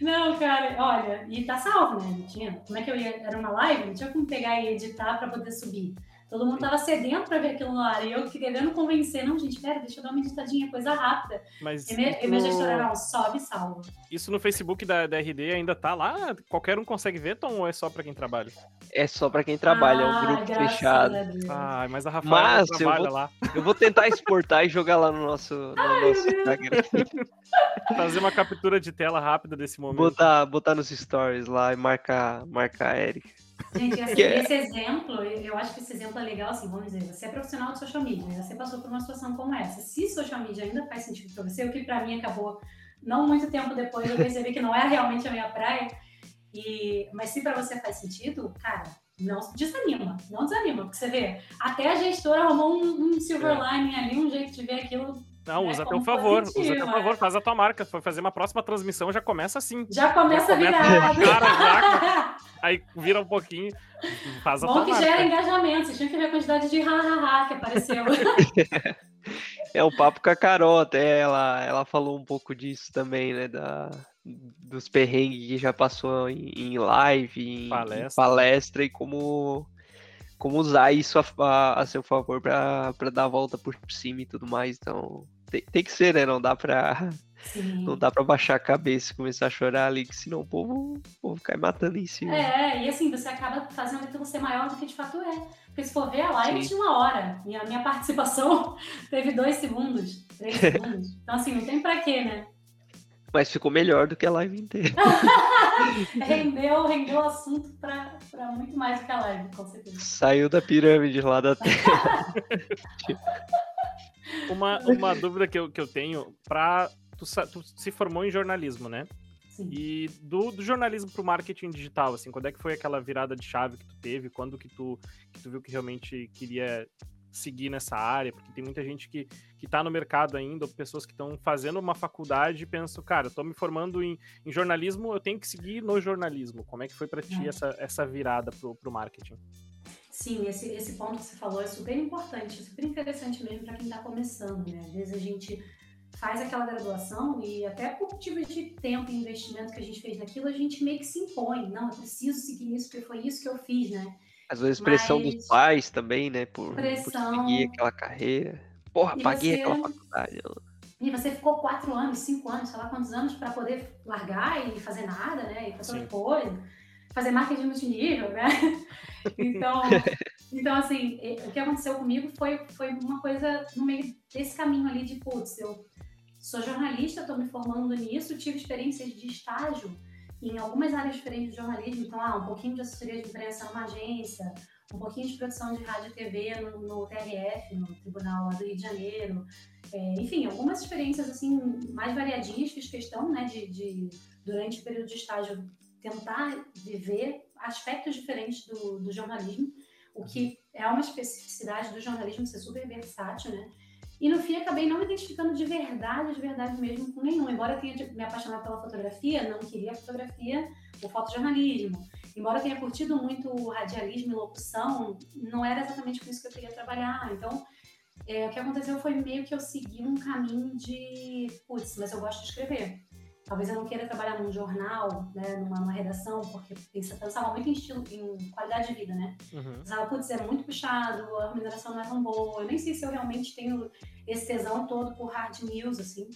[SPEAKER 3] Não, cara, olha, e tá salvo, né? Não tinha. Como é que eu ia? Era uma live, não tinha como pegar e editar para poder subir. Todo mundo tava sedento para ver aquilo no ar. E eu querendo convencer, não, gente, pera, deixa eu dar uma editadinha, coisa rápida.
[SPEAKER 2] Mas
[SPEAKER 3] e minha, isso... minha gestora, não, sobe e salva.
[SPEAKER 2] Isso no Facebook da, da RD ainda tá lá? Qualquer um consegue ver, Tom, ou é só para quem trabalha?
[SPEAKER 1] É só para quem trabalha, ah, é um grupo fechado.
[SPEAKER 2] Ah, mas a Rafael
[SPEAKER 1] mas
[SPEAKER 2] trabalha
[SPEAKER 1] eu vou,
[SPEAKER 2] lá.
[SPEAKER 1] Eu vou tentar exportar e jogar lá no nosso, no Ai, nosso Instagram. [LAUGHS]
[SPEAKER 2] Fazer uma captura de tela rápida desse momento.
[SPEAKER 1] Botar, botar nos stories lá e marcar, marcar a Eric.
[SPEAKER 3] Gente, assim, é esse exemplo, eu acho que esse exemplo é legal, assim, vamos dizer, você é profissional de social media, né? você passou por uma situação como essa. Se social media ainda faz sentido para você, o que para mim acabou não muito tempo depois, eu percebi que não é realmente a minha praia, e, mas se para você faz sentido, cara, não desanima, não desanima, porque você vê, até a gestora arrumou um, um silver é. lining ali, um jeito de ver aquilo
[SPEAKER 2] não, usa a teu favor, usa a teu favor, faz a tua marca. Foi fazer uma próxima transmissão, já começa assim.
[SPEAKER 3] Já começa já a virar.
[SPEAKER 2] Cara, já, aí vira um pouquinho, faz a
[SPEAKER 3] Bom
[SPEAKER 2] tua
[SPEAKER 3] que
[SPEAKER 2] marca.
[SPEAKER 3] gera engajamento, vocês tinham que ver a quantidade de ha-ha-ha que apareceu. [LAUGHS]
[SPEAKER 1] É o papo com a Carol, até ela, ela falou um pouco disso também, né? Da, dos perrengues que já passou em, em live, em palestra. em palestra. e como, como usar isso a, a, a seu favor para dar a volta por cima e tudo mais. Então, tem, tem que ser, né? Não dá pra. Sim. Não dá pra baixar a cabeça e começar a chorar ali, que senão o povo, o povo cai matando em cima.
[SPEAKER 3] É, e assim, você acaba fazendo aquilo ser maior do que de fato é. Porque se for ver, a live Sim. tinha uma hora. E a minha [LAUGHS] participação teve dois segundos, três [LAUGHS] segundos. Então, assim, não tem pra quê, né?
[SPEAKER 1] Mas ficou melhor do que a live inteira. [LAUGHS]
[SPEAKER 3] rendeu, rendeu assunto pra, pra muito mais do que a live, com certeza.
[SPEAKER 1] Saiu da pirâmide lá da Terra.
[SPEAKER 2] Uma, [LAUGHS] uma dúvida que eu, que eu tenho, pra. Tu, tu se formou em jornalismo, né?
[SPEAKER 3] Sim.
[SPEAKER 2] E do, do jornalismo para o marketing digital, assim, quando é que foi aquela virada de chave que tu teve? Quando que tu, que tu viu que realmente queria seguir nessa área? Porque tem muita gente que, que tá no mercado ainda, ou pessoas que estão fazendo uma faculdade e pensam, cara, eu tô me formando em, em, jornalismo, eu tenho que seguir no jornalismo. Como é que foi para ti é. essa, essa virada pro, pro marketing?
[SPEAKER 3] Sim, esse, esse ponto que você falou é super importante, super interessante mesmo para quem está começando, né? Às vezes a gente faz aquela graduação e até por motivo de tempo e investimento que a gente fez naquilo, a gente meio que se impõe. Não, eu preciso seguir isso, porque foi isso que eu fiz, né?
[SPEAKER 1] Às vezes pressão Mas... dos pais também, né? Por, pressão... por seguir aquela carreira. Porra, e paguei você... aquela faculdade.
[SPEAKER 3] E você ficou quatro anos, cinco anos, sei lá quantos anos, para poder largar e fazer nada, né? E fazer outra coisa. Fazer marketing multinível, né? [LAUGHS] Então, então assim, o que aconteceu comigo foi, foi uma coisa no meio desse caminho ali de, putz, eu Sou jornalista, estou me formando nisso, tive experiências de estágio em algumas áreas diferentes de jornalismo, então, ah, um pouquinho de assessoria de imprensa numa agência, um pouquinho de produção de rádio e TV no, no TRF, no Tribunal do Rio de Janeiro, é, enfim, algumas experiências assim mais variadinhas, fiz questão, né, de, de durante o período de estágio tentar viver aspectos diferentes do, do jornalismo, o que é uma especificidade do jornalismo ser super versátil, né? E no fim acabei não me identificando de verdade, de verdade mesmo com nenhum. Embora eu tenha me apaixonado pela fotografia, não queria fotografia ou fotojornalismo. Embora eu tenha curtido muito radialismo e locução, não era exatamente com isso que eu queria trabalhar. Então, é, o que aconteceu foi meio que eu segui um caminho de, putz, mas eu gosto de escrever. Talvez eu não queira trabalhar num jornal, né, numa, numa redação, porque pensava muito em estilo, em qualidade de vida, né? Uhum. Pensava, putz, é muito puxado, a remuneração não é tão boa. Eu nem sei se eu realmente tenho esse tesão todo por hard news, assim.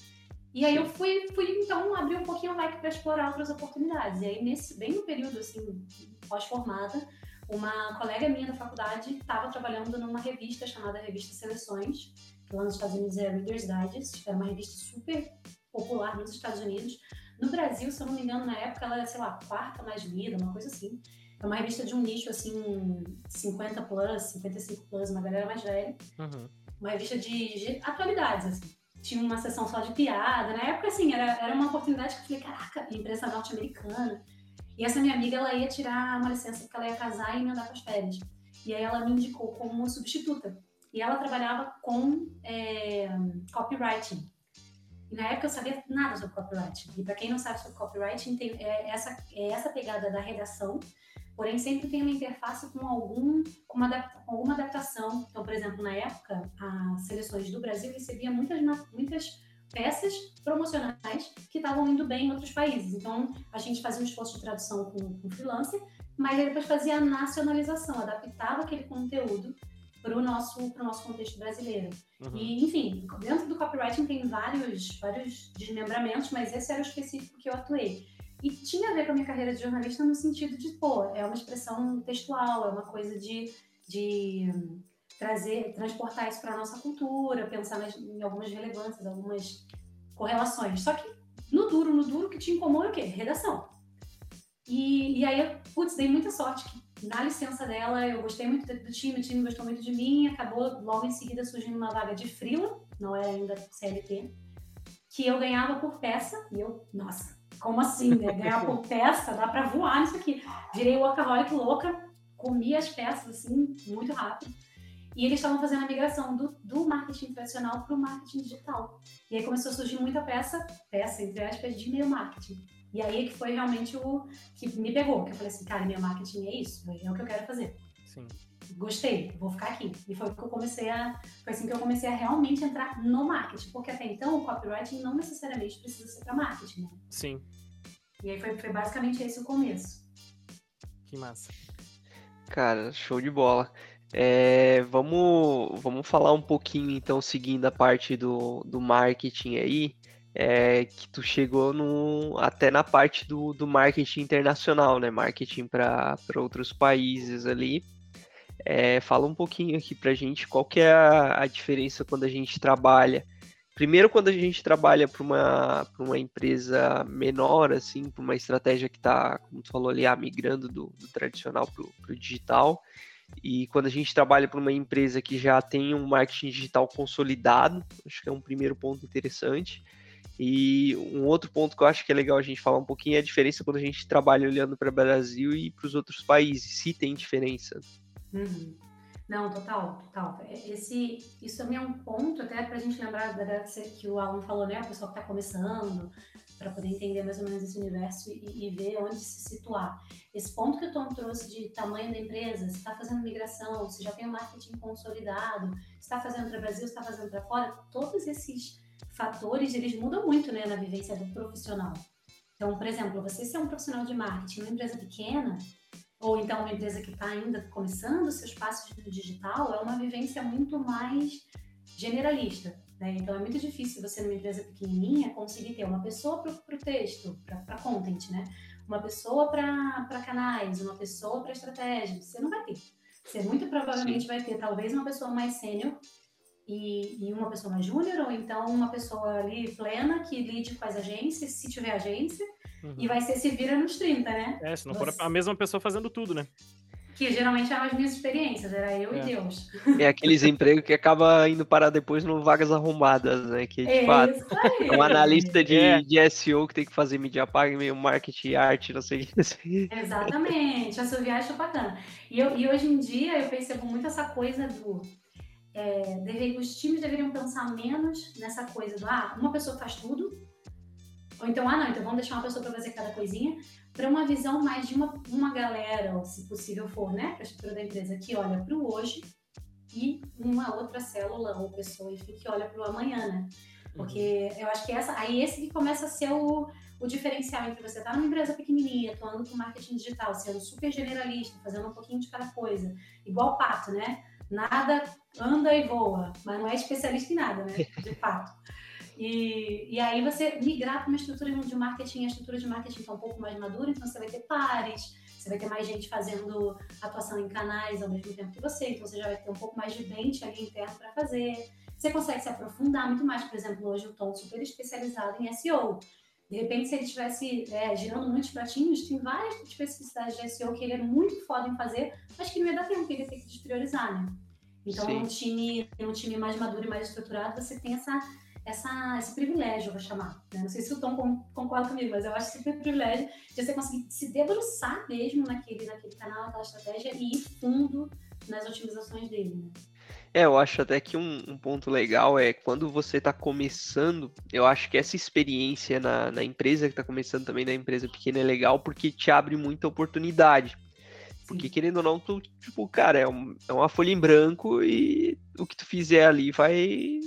[SPEAKER 3] E aí eu fui, fui então, abrir um pouquinho o leque para explorar outras oportunidades. E aí, nesse, bem no período, assim, pós-formada, uma colega minha da faculdade estava trabalhando numa revista chamada Revista Seleções, que lá nos Estados Unidos é Reader's Digest, que era uma revista super popular nos Estados Unidos. No Brasil, se eu não me engano, na época ela era, sei lá, quarta mais lida, uma coisa assim. É uma revista de um nicho, assim, 50 plus, 55 plus, uma galera mais velha. Uhum. Uma revista de, de, atualidades, assim. Tinha uma sessão só de piada. Na época, assim, era, era uma oportunidade que eu falei, caraca, empresa norte-americana. E essa minha amiga, ela ia tirar uma licença porque ela ia casar e me andar com as férias. E aí ela me indicou como substituta. E ela trabalhava com é, copywriting. Na época eu sabia nada sobre copyright. E para quem não sabe sobre copyright, é, essa, é essa pegada da redação, porém sempre tem uma interface com, algum, com, uma, com alguma adaptação. Então, por exemplo, na época, as seleções do Brasil recebiam muitas, muitas peças promocionais que estavam indo bem em outros países. Então, a gente fazia um esforço de tradução com, com freelancer, mas depois fazia a nacionalização, adaptava aquele conteúdo para o nosso, pro nosso contexto brasileiro. Uhum. E, enfim, dentro do copywriting tem vários, vários desmembramentos, mas esse era o específico que eu atuei. E tinha a ver com a minha carreira de jornalista no sentido de, pô, é uma expressão textual, é uma coisa de, de trazer, transportar isso para a nossa cultura, pensar nas, em algumas relevâncias, algumas correlações. Só que no duro, no duro, que tinha em comum é o quê? Redação. E, e aí, putz, dei muita sorte que na licença dela, eu gostei muito do time, o time gostou muito de mim, acabou logo em seguida surgindo uma vaga de freela, não era ainda CLT, que eu ganhava por peça, e eu, nossa, como assim, né? Ganhar por [LAUGHS] peça, dá para voar nisso aqui. Virei workaholic louca, comi as peças, assim, muito rápido. E eles estavam fazendo a migração do, do marketing tradicional para o marketing digital. E aí começou a surgir muita peça, peça, entre aspas, de e-mail marketing. E aí é que foi realmente o que me pegou, que eu falei assim, cara, meu marketing é isso, é o que eu quero fazer. Sim. Gostei, vou ficar aqui. E foi que eu comecei a. Foi assim que eu comecei a realmente entrar no marketing. Porque até então o copywriting não necessariamente precisa ser para marketing. Né?
[SPEAKER 2] Sim.
[SPEAKER 3] E aí foi, foi basicamente esse o começo.
[SPEAKER 2] Que massa.
[SPEAKER 1] Cara, show de bola. É, vamos, vamos falar um pouquinho, então, seguindo a parte do, do marketing aí, é, que tu chegou no, até na parte do, do marketing internacional, né? Marketing para outros países ali. É, fala um pouquinho aqui pra gente qual que é a, a diferença quando a gente trabalha. Primeiro, quando a gente trabalha para uma, uma empresa menor, assim, para uma estratégia que está, como tu falou ali, ah, migrando do, do tradicional para o digital. E quando a gente trabalha para uma empresa que já tem um marketing digital consolidado, acho que é um primeiro ponto interessante. E um outro ponto que eu acho que é legal a gente falar um pouquinho é a diferença quando a gente trabalha olhando para o Brasil e para os outros países, se tem diferença.
[SPEAKER 3] Uhum. Não, total, total. Esse, isso também é um ponto até para a gente lembrar da que o aluno falou, né? O pessoal que está começando, para poder entender mais ou menos esse universo e, e, ver onde se situar. Esse ponto que o Tom trouxe de tamanho da empresa, se está fazendo migração, se já tem o marketing consolidado, se está fazendo para o Brasil, se está fazendo para fora, todos esses fatores, eles mudam muito né, na vivência do profissional. Então, por exemplo, você ser um profissional de marketing numa empresa pequena, ou então uma empresa que está ainda começando seus passos no digital, é uma vivência muito mais generalista. Né? Então é muito difícil você, numa empresa pequenininha, conseguir ter uma pessoa para o texto, para content, né? uma pessoa para canais, uma pessoa para estratégia. Você não vai ter. Você muito provavelmente Sim. vai ter talvez uma pessoa mais sênior e, e, uma pessoa mais júnior, ou então uma pessoa ali plena que lide com as agências, se tiver agência, uhum. e vai ser se vira nos 30, né?
[SPEAKER 2] É, se não Você... for a mesma pessoa fazendo tudo, né?
[SPEAKER 3] Que geralmente eram as minhas experiências, era eu é. e Deus.
[SPEAKER 1] É aqueles empregos que acaba indo parar depois no vagas arrumadas, né? Que de é fato é um analista de, é. de SEO que tem que fazer mídia paga, meio marketing, arte, não sei
[SPEAKER 3] o que. Exatamente, a sua viagem foi bacana. E, eu, e hoje em dia eu percebo muito essa coisa do. É, deve, os times deveriam pensar menos nessa coisa do ah, uma pessoa faz tudo, ou então, ah, não, então vamos deixar uma pessoa para fazer cada coisinha, para uma visão mais de uma, uma galera, ou se possível for, né, para a estrutura da empresa, que olha para o hoje e uma outra célula ou pessoa, enfim, que olha para o amanhã, né? Porque uhum. eu acho que essa, aí esse que começa a ser o, o diferencial entre você estar tá numa empresa pequenininha, atuando com marketing digital, sendo super generalista, fazendo um pouquinho de cada coisa, igual pato, né? Nada anda e voa, mas não é especialista em nada, né? De [LAUGHS] fato. E, e aí você migrar para uma estrutura de marketing, a estrutura de marketing está um pouco mais madura, então você vai ter pares, você vai ter mais gente fazendo atuação em canais ao mesmo tempo que você, então você já vai ter um pouco mais de dente ali interno para fazer. Você consegue se aprofundar muito mais, por exemplo, hoje o Tom super especializado em SEO. De repente, se ele estivesse é, girando muitos pratinhos, tem várias especificidades de SEO que ele é muito foda em fazer, mas que não ia dar tempo, que ele ia ter que despriorizar, né? Então, num time, num time mais maduro e mais estruturado, você tem essa essa, esse privilégio, eu vou chamar. Né? Não sei se o Tom concorda comigo, mas eu acho super privilégio de você conseguir se debruçar mesmo naquele, naquele canal, naquela estratégia e ir fundo nas otimizações dele. Né?
[SPEAKER 1] É, eu acho até que um, um, ponto legal é quando você está começando, eu acho que essa experiência na, na empresa que está começando também, na empresa pequena, é legal porque te abre muita oportunidade. Porque, querendo ou não, tu, tipo, cara, é, um, é uma folha em branco e o que tu fizer ali vai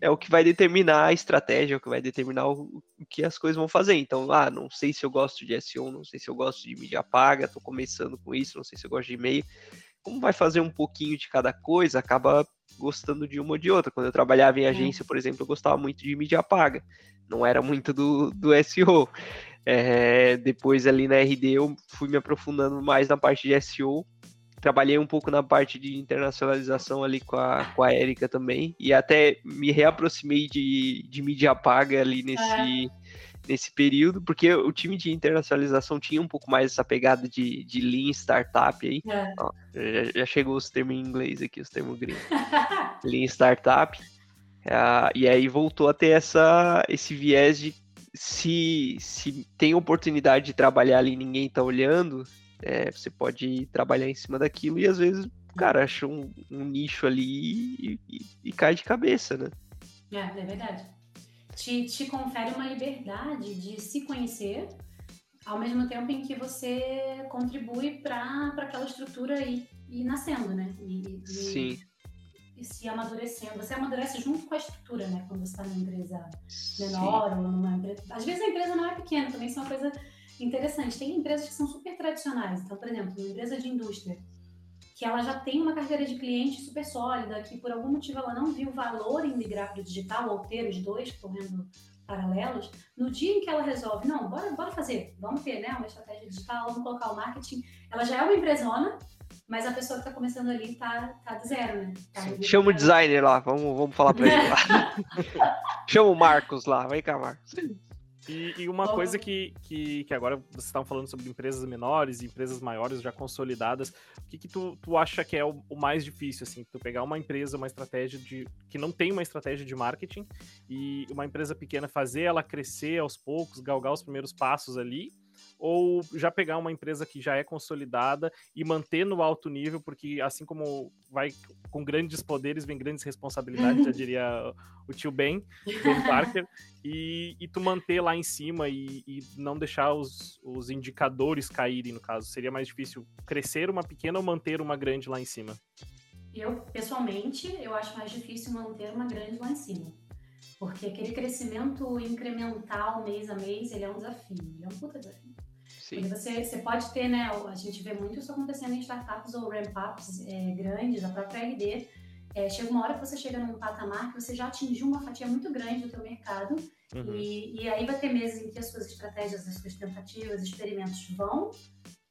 [SPEAKER 1] é o que vai determinar a estratégia, é o que vai determinar o, o, que as coisas vão fazer. Então, ah, não sei se eu gosto de SEO, não sei se eu gosto de mídia paga, tô começando com isso, não sei se eu gosto de e-mail. Como vai fazer um pouquinho de cada coisa, acaba gostando de uma ou de outra. Quando eu trabalhava em agência, por exemplo, eu gostava muito de mídia paga, não era muito do, do SEO. É, depois ali na RD eu fui me aprofundando mais na parte de SEO trabalhei um pouco na parte de internacionalização ali com a, com a Erika também, e até me reaproximei de, de mídia paga ali nesse, é. Nesse período, porque o time de internacionalização tinha um pouco mais essa pegada de, de lean startup aí. É. Ó, já, já, chegou os termos em inglês aqui, os termos gringos. [LAUGHS] lean startup. Uh, e aí voltou a ter essa, esse viés de se, se tem oportunidade de trabalhar ali e ninguém tá olhando, é, você pode trabalhar em cima daquilo e às vezes, cara, acha um, um nicho ali e, e, e, cai de cabeça, né?
[SPEAKER 3] É, é verdade. Te, te confere uma liberdade de se conhecer, ao mesmo tempo em que você contribui para aquela estrutura ir, ir nascendo, né? E,
[SPEAKER 1] e, Sim.
[SPEAKER 3] E se amadurecendo. Você amadurece junto com a estrutura, né? Quando você está numa empresa menor Sim. ou numa empresa. Às vezes a empresa não é pequena, também isso é uma coisa interessante. Tem empresas que são super tradicionais. Então, por exemplo, uma empresa de indústria que ela já tem uma carteira de cliente super sólida, que por algum motivo ela não viu valor em migrar para o digital ou ter os dois correndo paralelos, no dia em que ela resolve, não, bora, bora fazer, vamos ter né, uma estratégia digital, vamos colocar o marketing, ela já é uma empresona, mas a pessoa que está começando ali está tá do zero, né? Tá
[SPEAKER 1] Chama o designer lá, vamos, vamos falar para ele lá. [LAUGHS] Chama o Marcos lá, vem cá, Marcos.
[SPEAKER 2] E, e uma coisa que, que, que agora vocês estavam falando sobre empresas menores e empresas maiores já consolidadas, o que, que tu, tu acha que é o, o, mais difícil, assim, tu pegar uma empresa, uma estratégia de que não tem uma estratégia de marketing e uma empresa pequena fazer ela crescer aos poucos, galgar os primeiros passos ali, ou já pegar uma empresa que já é consolidada e manter no alto nível, porque assim como vai com grandes poderes vem grandes responsabilidades, já [LAUGHS] diria o tio Ben, Ben Parker, [LAUGHS] e, e tu manter lá em cima e, e não deixar os, os indicadores caírem, no caso. Seria mais difícil crescer uma pequena ou manter uma grande lá em cima?
[SPEAKER 3] Eu, pessoalmente, eu acho mais difícil manter uma grande lá em cima. Porque aquele crescimento incremental mês a mês, ele é um desafio, ele é um puta desafio. Sim. Você, você pode ter, né? A gente vê muito isso acontecendo em startups ou ramp-ups é, grandes, a própria RD. É, chega uma hora que você chega num patamar que você já atingiu uma fatia muito grande do teu mercado uhum. e, e aí vai ter meses em que as suas estratégias, as suas tentativas, experimentos vão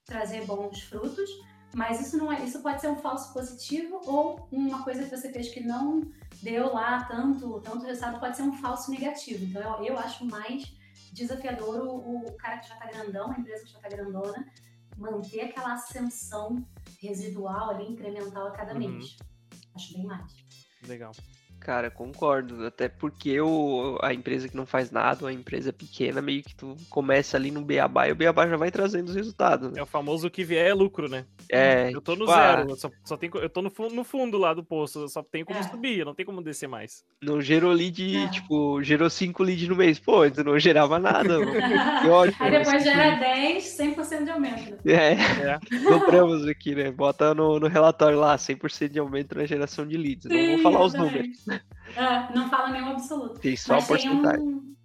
[SPEAKER 3] trazer bons frutos, mas isso não é, isso pode ser um falso positivo ou uma coisa que você fez que não deu lá tanto, tanto resultado, pode ser um falso negativo. Então eu, eu acho mais desafiador o, o cara que já está grandão, a empresa que já está grandona, manter aquela ascensão residual ali, incremental a cada uhum. mês. Acho bem mais.
[SPEAKER 2] Legal.
[SPEAKER 1] Cara, concordo. Até porque o, a empresa que não faz nada, a empresa pequena, meio que tu começa ali no beabá e o beabá já vai trazendo os resultados.
[SPEAKER 2] Né? É o famoso que vier é lucro, né?
[SPEAKER 1] É.
[SPEAKER 2] Eu tô no tipo, zero, ah, eu, só, só tenho, eu tô no, no fundo lá do poço, só tenho como é. subir, não tem como descer mais.
[SPEAKER 1] Não gerou lead, é. tipo, gerou 5 leads no mês. Pô, tu não gerava nada. [LAUGHS]
[SPEAKER 3] que ótimo. Aí depois gera 10, 100% de aumento.
[SPEAKER 1] É. é. Dobramos aqui, né? Bota no, no relatório lá, 100% de aumento na geração de leads. Sim, não vou falar os números.
[SPEAKER 3] É, não fala nenhum absoluto.
[SPEAKER 1] Tem só mas porcentagem.
[SPEAKER 3] Tem um,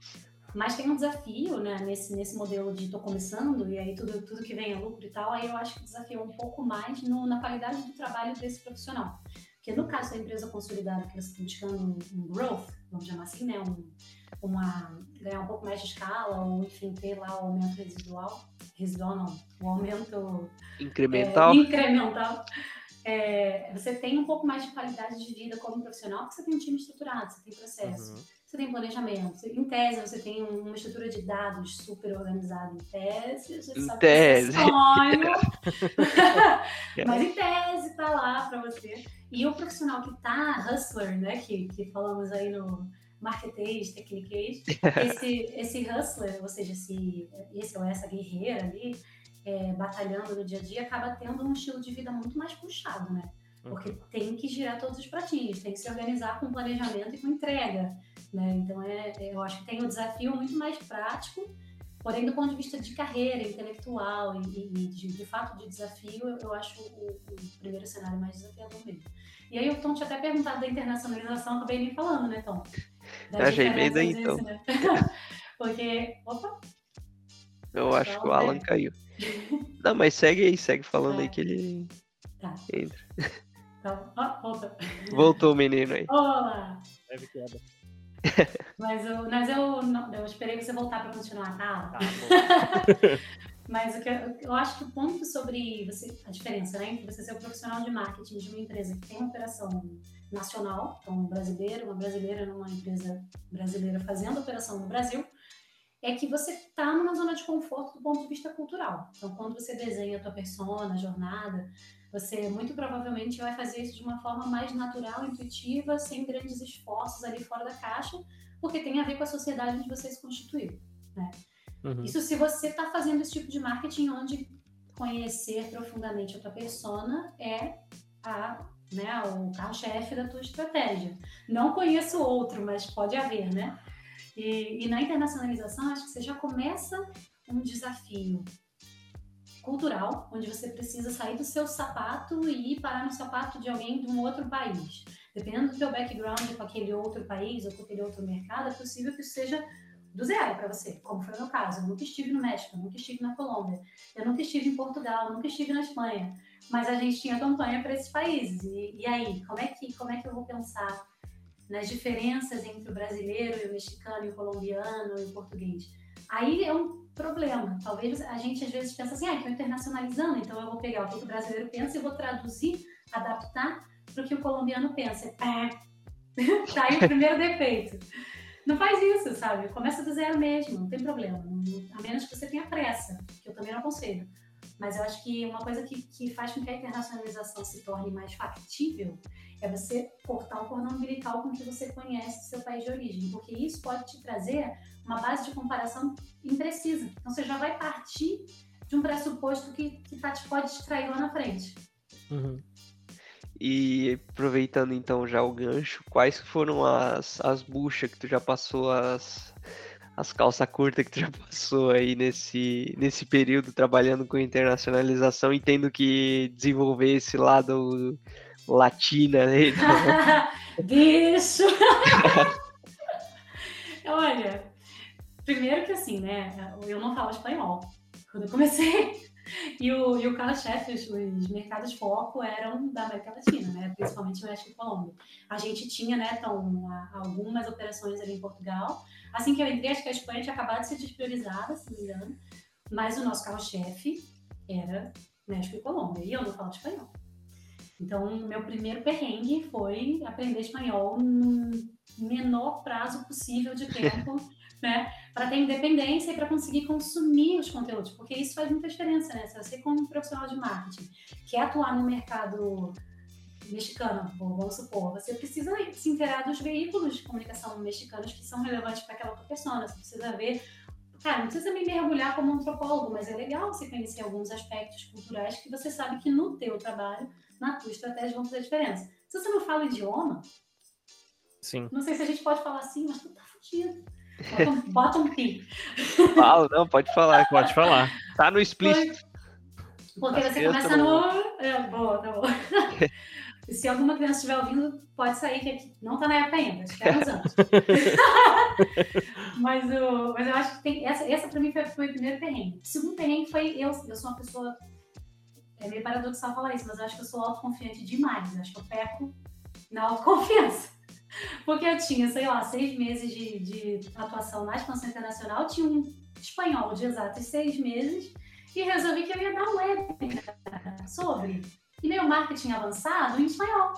[SPEAKER 3] mas tem um desafio, né, nesse, nesse modelo de tô começando, e aí tudo, tudo que vem é lucro e tal, aí eu acho que é um pouco mais no, na qualidade do trabalho desse profissional. Porque no caso da empresa consolidada, que você está buscando um, um, growth, vamos chamar assim, né, um, uma, ganhar um pouco mais de escala, ou enfim, ter lá o aumento residual, residual não, o aumento...
[SPEAKER 1] Incremental.
[SPEAKER 3] É, incremental é, você tem um pouco mais de qualidade de vida como profissional, porque você tem um time estruturado, você tem processo, uhum. você tem planejamento. Em tese, você tem uma estrutura de dados super organizada. Em tese, você
[SPEAKER 1] em
[SPEAKER 3] sabe
[SPEAKER 1] tese.
[SPEAKER 3] que [LAUGHS] Mas em tese tá lá para você. E o profissional que tá hustler, né, que, que falamos aí no marketês, tecniquez, [LAUGHS] esse, esse hustler, ou seja, esse, esse ou essa guerreira ali, é, batalhando no dia a dia, acaba tendo um estilo de vida muito mais puxado, né? Porque uhum. tem que girar todos os pratinhos, tem que se organizar com planejamento e com entrega, né? Então, é, eu acho que tem um desafio muito mais prático, porém, do ponto de vista de carreira intelectual e, e de, de, fato de desafio, eu, eu acho o, o, primeiro cenário mais desafiador mesmo. E aí o Tom tinha até perguntado da internacionalização, acabei nem falando, né, Tom?
[SPEAKER 1] Da Achei bem daí, então. Né? [LAUGHS]
[SPEAKER 3] Porque, opa!
[SPEAKER 1] Eu acho que o Alan caiu. [LAUGHS] Não, mas segue aí, segue falando é. aí que ele
[SPEAKER 3] tá.
[SPEAKER 1] entra.
[SPEAKER 3] Então, ó, volta.
[SPEAKER 1] Voltou o menino aí.
[SPEAKER 3] Olá! Deve queda. [LAUGHS] Mas eu, mas eu, não, eu esperei você voltar para continuar, tá? [LAUGHS] tá mas o que eu, eu, acho que o ponto sobre você, a diferença, né, entre você ser o um profissional de marketing de uma empresa que tem uma operação nacional, então um brasileiro, uma brasileira numa empresa brasileira fazendo operação no Brasil, é que você está numa zona de conforto do ponto de vista cultural. Então, quando você desenha a tua persona, a jornada, você muito provavelmente vai fazer isso de uma forma mais natural, intuitiva, sem grandes esforços ali fora da caixa, porque tem a ver com a sociedade onde você se constituiu. Né? Uhum. Isso se você está fazendo esse tipo de marketing onde conhecer profundamente a tua persona é a, né, o carro-chefe da tua estratégia. Não conheço outro, mas pode haver, né? E, e na internacionalização, acho que você já começa um desafio cultural, onde você precisa sair do seu sapato e ir parar no sapato de alguém de um outro país. Dependendo do seu background com aquele outro país ou com aquele outro mercado, é possível que isso seja do zero para você, como foi o meu caso. Eu nunca estive no México, eu nunca estive na Colômbia, eu nunca estive em Portugal, eu nunca estive na Espanha, mas a gente tinha campanha para esses países. E, e, aí, como é, que, como é que eu vou pensar nas diferenças entre o brasileiro o mexicano o colombiano o português? Aí é um problema. Talvez a gente às vezes pensa assim, ah, estou internacionalizando, então eu vou pegar o que o brasileiro pensa e vou traduzir, adaptar para o que o colombiano pensa. Pá! [LAUGHS] tá aí o primeiro defeito. Não faz isso, sabe? Começa do zero mesmo, não tem problema. a menos que você tenha pressa, que eu também não aconselho. Mas eu acho que uma coisa que, que faz com que a internacionalização se torne mais factível é você cortar o cordão umbilical com que você conhece seu país de origem, porque isso pode te trazer uma base de comparação imprecisa. Então você já vai partir de um pressuposto que, que tá, pode te trair lá na frente.
[SPEAKER 1] Uhum. E aproveitando então já o gancho, quais foram as, as buchas que tu já passou, as, as calças curtas que [LAUGHS] tu já passou aí nesse, nesse período trabalhando com internacionalização e tendo que desenvolver esse lado latina né? [LAUGHS]
[SPEAKER 3] Bicho! [LAUGHS] Olha, primeiro que assim, né? Eu não falo espanhol. Quando eu comecei e o, e o carro-chefe, os, os, mercados foco eram da América Latina, né? principalmente México e Colômbia. A gente tinha né, então, algumas operações ali em Portugal. Assim que eu entrei, acho que a Espanha tinha acabado de ser despriorizada, se não me engano. Mas o nosso carro-chefe era México e Colômbia. E eu não falo espanhol. Então, meu primeiro perrengue foi aprender espanhol no menor prazo possível de tempo [LAUGHS] né? Para ter independência e para conseguir consumir os conteúdos, porque isso faz muita diferença, né? Se você, como profissional de marketing, quer atuar no mercado mexicano, vamos supor, você precisa se inteirar dos veículos de comunicação mexicanos que são relevantes para aquela pessoa, você precisa ver Cara, não precisa me mergulhar como antropólogo, mas é legal você conhecer alguns aspectos culturais que você sabe que no teu trabalho, na tua estratégia, vão fazer diferença. Se você não fala idioma,
[SPEAKER 2] Sim.
[SPEAKER 3] não sei se a gente pode falar assim, mas tu tá fudido. Bota um, pi.
[SPEAKER 1] Fala, não, pode falar.
[SPEAKER 2] Pode falar.
[SPEAKER 1] Tá no explícito.
[SPEAKER 3] Porque você começa no. É, boa, tá bom. Se alguma criança estiver ouvindo, pode sair, que não tá na época ainda, acho que é uns anos. [LAUGHS] mas, o, mas eu acho que tem, essa, essa pra mim foi, foi o primeiro perrengue. O segundo perrengue foi eu, eu sou uma pessoa. É meio paradoxal falar isso, mas eu acho que eu sou autoconfiante demais. Eu acho que eu peco na autoconfiança. Porque eu tinha, sei lá, seis meses de, de atuação na expansão internacional, tinha um espanhol de exatos seis meses e resolvi que eu ia dar um webinar sobre e-mail marketing avançado em espanhol.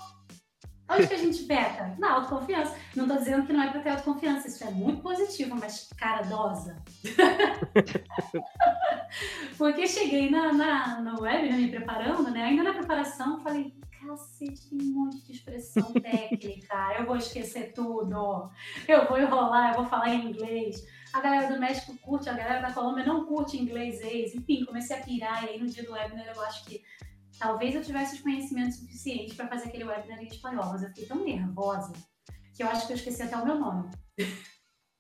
[SPEAKER 3] Onde que a gente peca? Na autoconfiança. Não estou dizendo que não é para ter autoconfiança, isso é muito positivo, mas cara, dosa. [LAUGHS] Porque cheguei na, na, no webinar me preparando, né? Ainda na preparação, falei, cacete, tem um monte de expressão [LAUGHS] técnica, eu vou esquecer tudo, eu vou enrolar, eu vou falar em inglês. A galera do México curte, a galera da Colômbia não curte inglês, ex. enfim, comecei a pirar e aí no dia do webinar eu acho que talvez eu tivesse os conhecimentos suficientes para fazer aquele webinar em espanhol, mas eu fiquei tão nervosa que eu acho que eu esqueci até o meu nome.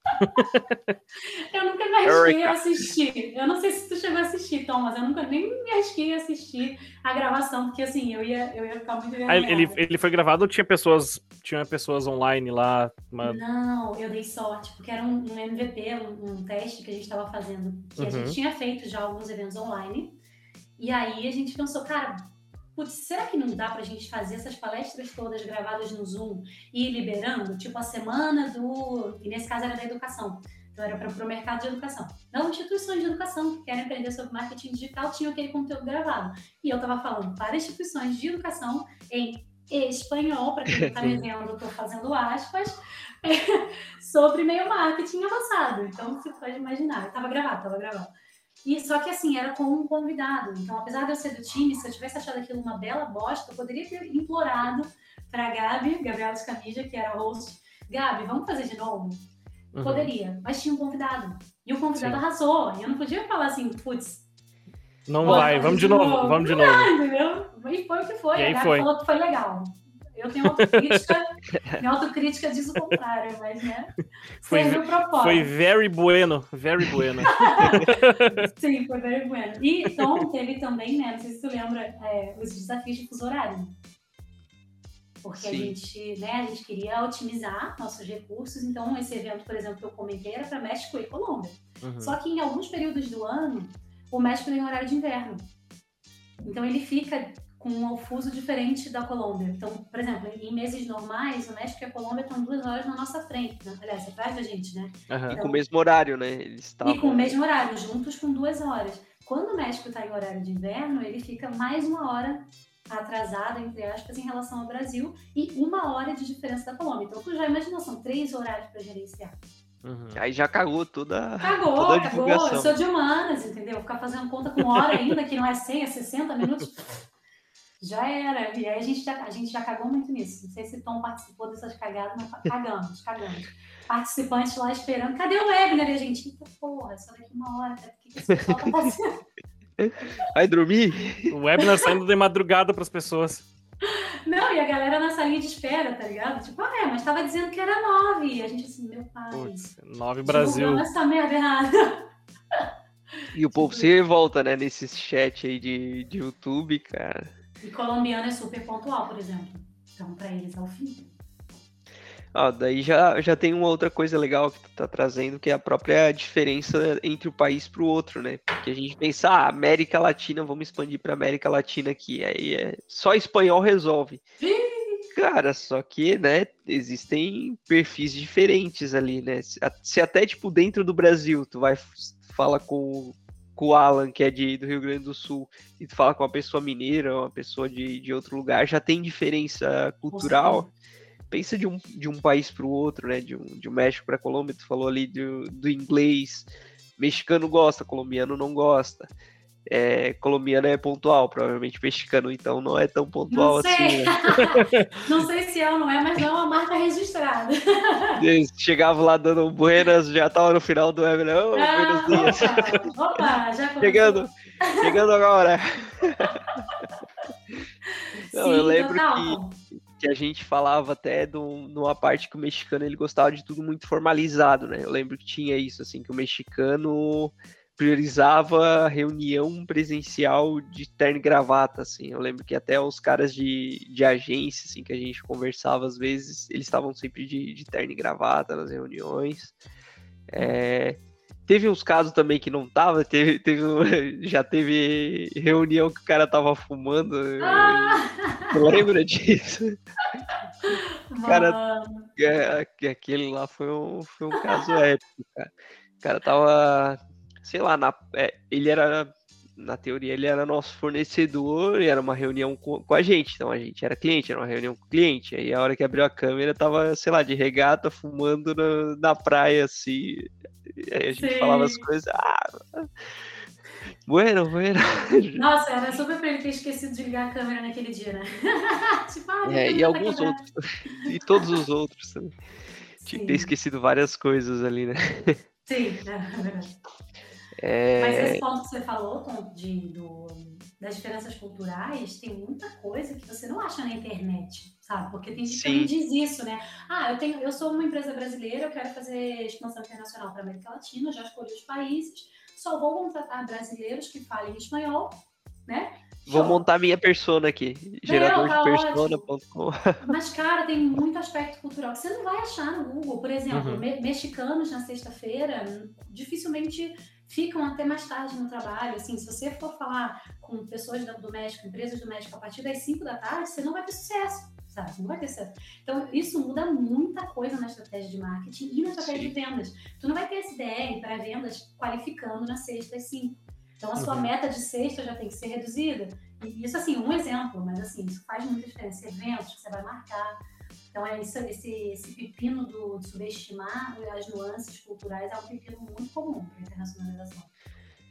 [SPEAKER 3] [LAUGHS] eu nunca me arrisquei a assistir. Eu não sei se tu chegou a assistir, Tom, mas eu nunca nem me arrisquei a assistir a gravação, porque assim, eu ia, eu ia ficar muito
[SPEAKER 2] ah, ele, ele foi gravado ou tinha pessoas, tinha pessoas online lá?
[SPEAKER 3] Uma... Não, eu dei sorte, porque era um, um MVP, um, um, teste que a gente estava fazendo, que uhum. a gente tinha feito já alguns eventos online. E aí a gente pensou, cara, putz, será que não dá para a gente fazer essas palestras todas gravadas no Zoom e ir liberando? Tipo a semana do. E nesse caso era da educação. Então era para o mercado de educação. Não instituições de educação que querem aprender sobre marketing digital tinham aquele conteúdo gravado. E eu estava falando para instituições de educação em espanhol, para quem está [LAUGHS] me vendo, estou fazendo aspas, [LAUGHS] sobre meio marketing avançado. Então você pode imaginar. Estava gravado, estava gravado. E só que assim, era com um convidado. Então, apesar de eu ser do time, se eu tivesse achado aquilo uma bela bosta, eu poderia ter implorado para a Gabi, Gabriela Escamija, que era host, Gabi, vamos fazer de novo? Uhum. Poderia, mas tinha um convidado. E o convidado Sim. arrasou. E eu não podia falar assim, putz.
[SPEAKER 2] Não vai, vamos de novo, novo, vamos de novo.
[SPEAKER 3] Não, entendeu? E foi o que foi.
[SPEAKER 2] E
[SPEAKER 3] a
[SPEAKER 2] Gabi foi.
[SPEAKER 3] falou que foi legal. Eu tenho autocrítica, [LAUGHS] minha autocrítica diz o contrário, mas, né?
[SPEAKER 2] Foi, foi very bueno, very bueno. [LAUGHS]
[SPEAKER 3] Sim, foi very bueno. E então teve também, né? Não sei se tu lembra, é, os desafios de fuso horário. Porque Sim. a gente, né, a gente queria otimizar nossos recursos, então esse evento, por exemplo, que eu comentei era para México e Colômbia. Uhum. Só que em alguns períodos do ano, o México tem horário de inverno. Então ele fica com um fuso diferente da Colômbia. Então, por exemplo, em meses normais, o México e a Colômbia estão duas horas na nossa frente, né? aliás, atrás da gente, né?
[SPEAKER 1] Uhum. Então, e com o mesmo horário, né?
[SPEAKER 3] Eles estavam... E com o mesmo horário, juntos com duas horas. Quando o México está em horário de inverno, ele fica mais uma hora atrasada, entre aspas, em relação ao Brasil e uma hora de diferença da Colômbia. Então, tu já imagina, são três horários para gerenciar.
[SPEAKER 1] Uhum. Aí já cagou toda, [LAUGHS]
[SPEAKER 3] cagou,
[SPEAKER 1] toda a
[SPEAKER 3] cagou. Eu sou de humanas, entendeu? Ficar fazendo conta com hora ainda, que não é 100, é 60 minutos, já era. E aí a gente já, a gente já cagou muito nisso. Não sei se Tom participou dessas cagadas, mas cagamos, cagamos. Participantes lá esperando, cadê o webinar? E a gente, eita porra, só daqui uma hora, o que, que esse pessoal tá fazendo? [LAUGHS]
[SPEAKER 1] Vai dormir?
[SPEAKER 2] O webinar saindo de madrugada para as pessoas.
[SPEAKER 3] Não, e a galera na salinha de espera, tá ligado? Tipo, ah, é, mas tava dizendo que era nove. E a gente assim, meu pai. Putz,
[SPEAKER 2] nove Brasil.
[SPEAKER 3] essa merda errada.
[SPEAKER 1] E o povo se revolta, né, nesse chat aí de, de YouTube, cara.
[SPEAKER 3] E colombiano é super pontual, por exemplo. Então, pra eles é o fim.
[SPEAKER 1] Ah, daí já, já tem uma outra coisa legal que tu tá trazendo, que é a própria diferença entre o país para o outro, né? Porque a gente pensa, ah, América Latina, vamos expandir para América Latina aqui. Aí é só espanhol resolve. Cara, só que, né, existem perfis diferentes ali, né? Se até, tipo, dentro do Brasil, tu vai fala com, com o Alan, que é de, do Rio Grande do Sul, e tu fala com uma pessoa mineira, uma pessoa de, de outro lugar, já tem diferença cultural pensa de um, de um país para o outro, né? De um, de um México para Colômbia, tu falou ali do, do inglês. Mexicano gosta, colombiano não gosta. É, colombiano é pontual, provavelmente mexicano, então não é tão pontual
[SPEAKER 3] não
[SPEAKER 1] assim. Né? [LAUGHS]
[SPEAKER 3] não sei se é ou não é, mas não é uma marca registrada.
[SPEAKER 1] Chegava lá dando buenas, já tava no final do web, oh, ah.
[SPEAKER 3] Opa, opa já começou.
[SPEAKER 1] Chegando, chegando agora. [LAUGHS] Não,
[SPEAKER 3] Sim,
[SPEAKER 1] eu lembro total. que que a gente falava até de uma parte que o mexicano ele gostava de tudo muito formalizado, né? Eu lembro que tinha isso, assim, que o mexicano priorizava reunião presencial de terno e gravata, assim. Eu lembro que até os caras de, de agência, assim, que a gente conversava às vezes, eles estavam sempre de, de terno e gravata nas reuniões. É, Teve uns casos também que não tava, teve, teve, [LAUGHS] já teve reunião que o cara tava fumando. Ah! Lembra disso? O [LAUGHS] cara, é, aquele lá foi um, foi um caso épico, cara. O cara tava, sei lá, na, é, ele era na teoria ele era nosso fornecedor e era uma reunião com, com, a gente, então a gente era cliente, era uma reunião com o cliente. Aí a hora que abriu a câmera tava, sei lá, de regata, fumando na, na praia, assim. Aí a gente Sim. falava as coisas. Ah, bueno, bueno. [LAUGHS]
[SPEAKER 3] Nossa, era super pra ele ter esquecido de ligar a câmera naquele dia, né? [LAUGHS]
[SPEAKER 1] tipo, ah, é, e alguns outros. [LAUGHS] e todos os outros também. Tinha que ter esquecido várias coisas ali, né?
[SPEAKER 3] Sim, é verdade. É... Mas esse ponto que você falou, Tom, de, do, das diferenças culturais, tem muita coisa que você não acha na internet, sabe? Porque tem gente que diz isso, né? Ah, eu, tenho, eu sou uma empresa brasileira, eu quero fazer expansão internacional para a América Latina, já escolhi os países, só vou contratar brasileiros que falem espanhol, né?
[SPEAKER 1] Vou montar minha persona aqui, gerador tá. [LAUGHS]
[SPEAKER 3] Mas, cara, tem muito aspecto cultural que você não vai achar no Google. Por exemplo, uhum. me mexicanos na sexta-feira dificilmente ficam até mais tarde no trabalho. Assim, se você for falar com pessoas do México, empresas do México, a partir das 5 da tarde, você não vai ter sucesso, sabe? Não vai ter sucesso. Então, isso muda muita coisa na estratégia de marketing e na estratégia Sim. de vendas. Tu não vai ter SDR para vendas qualificando na sexta às 5. Então, a sua uhum. meta de sexta já tem que ser reduzida. E isso, assim, um exemplo, mas, assim, isso faz muita diferença. Eventos que você vai marcar, então, é isso, esse, esse pepino do, de subestimar as nuances culturais é um pepino muito comum para a internacionalização.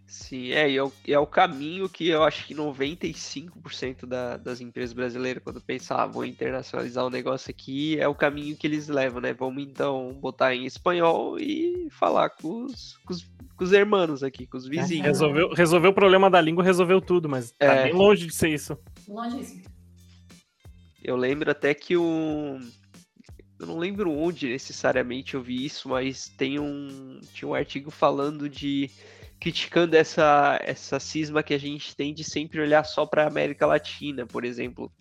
[SPEAKER 1] Sim, é, e é, o, é o caminho que eu acho que 95% da, das empresas brasileiras, quando pensam, ah, vou internacionalizar o um negócio aqui, é o caminho que eles levam, né? Vamos então botar em espanhol e falar com os, com os, com os hermanos aqui, com os vizinhos.
[SPEAKER 2] Resolveu, resolveu o problema da língua, resolveu tudo, mas tá é. bem longe de ser isso.
[SPEAKER 3] Longe disso.
[SPEAKER 1] Eu lembro até que o. Eu não lembro onde necessariamente eu vi isso, mas tem um. Tinha um artigo falando de. criticando essa, essa cisma que a gente tem de sempre olhar só para a América Latina, por exemplo.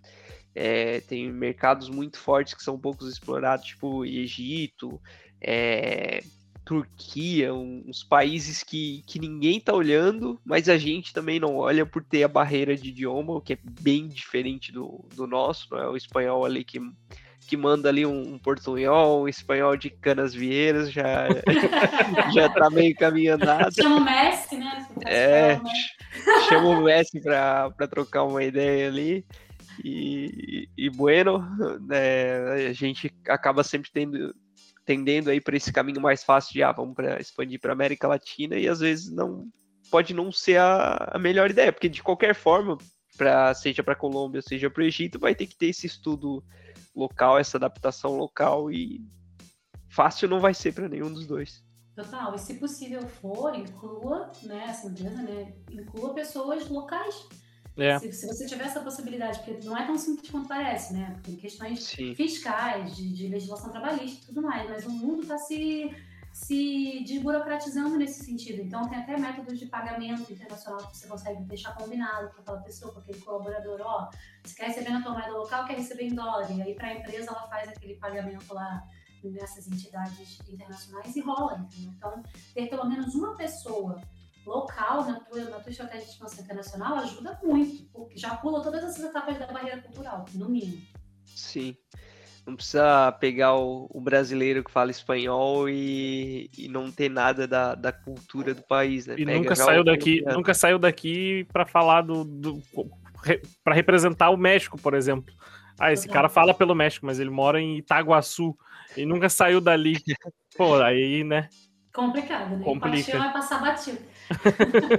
[SPEAKER 1] É, tem mercados muito fortes que são poucos explorados, tipo Egito, é, Turquia, uns países que, que ninguém tá olhando, mas a gente também não olha por ter a barreira de idioma, que é bem diferente do, do nosso, não é o espanhol ali que, que manda ali um, um portunhol, um espanhol de canas vieiras, já, [LAUGHS] já tá meio caminho andado.
[SPEAKER 3] Chama o Messi, né?
[SPEAKER 1] É, chama o Messi para trocar uma ideia ali. E, e bueno, né, a gente acaba sempre tendo tendendo aí para esse caminho mais fácil de ah, vamos para expandir para América Latina e às vezes não pode não ser a, a melhor ideia, porque de qualquer forma, para seja para Colômbia, seja para o Egito, vai ter que ter esse estudo local, essa adaptação local e fácil não vai ser para nenhum dos dois.
[SPEAKER 3] Total, e se possível for, inclua, né, essa empresa, né, inclua pessoas locais é. Se, se, você tiver essa possibilidade, porque não é tão simples quanto parece, né? Tem questões Sim. fiscais, de, de, legislação trabalhista e tudo mais, mas o mundo está se, se desburocratizando nesse sentido. Então, tem até métodos de pagamento internacional que você consegue deixar combinado com aquela pessoa, com aquele colaborador. Ó, você quer receber na tua moeda local, quer receber em dólar. E aí, para a empresa, ela faz aquele pagamento lá nessas entidades internacionais e rola, entendeu? Então, ter pelo menos uma pessoa local na tua, na tua estratégia de expansão internacional ajuda muito, porque já pula todas essas etapas da barreira cultural, no mínimo.
[SPEAKER 1] Sim. Não precisa pegar o, o brasileiro que fala espanhol e, e não ter nada da, da cultura do país, né?
[SPEAKER 2] E Pega nunca saiu daqui, nunca saiu daqui para falar do, do para representar o México, por exemplo. Ah, esse cara fala pelo México, mas ele mora em Itaguaçu e nunca saiu dali. [LAUGHS] Pô, aí, né?
[SPEAKER 3] Complicado, né?
[SPEAKER 2] Complica.
[SPEAKER 3] vai passar batido.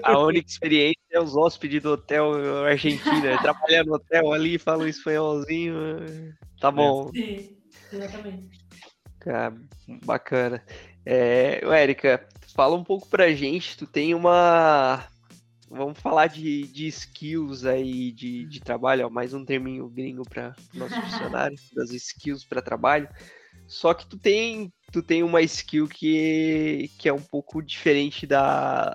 [SPEAKER 1] A única experiência é os hóspedes do hotel argentino, é trabalhar no hotel ali, fala um espanholzinho, tá bom.
[SPEAKER 3] Sim, exatamente.
[SPEAKER 1] Ah, bacana. É, Érica, fala um pouco pra gente, tu tem uma... Vamos falar de, de skills aí de, de trabalho, ó, mais um terminho gringo para nosso funcionário, [LAUGHS] das skills para trabalho. Só que tu tem, tu tem uma skill que, que é um pouco diferente da,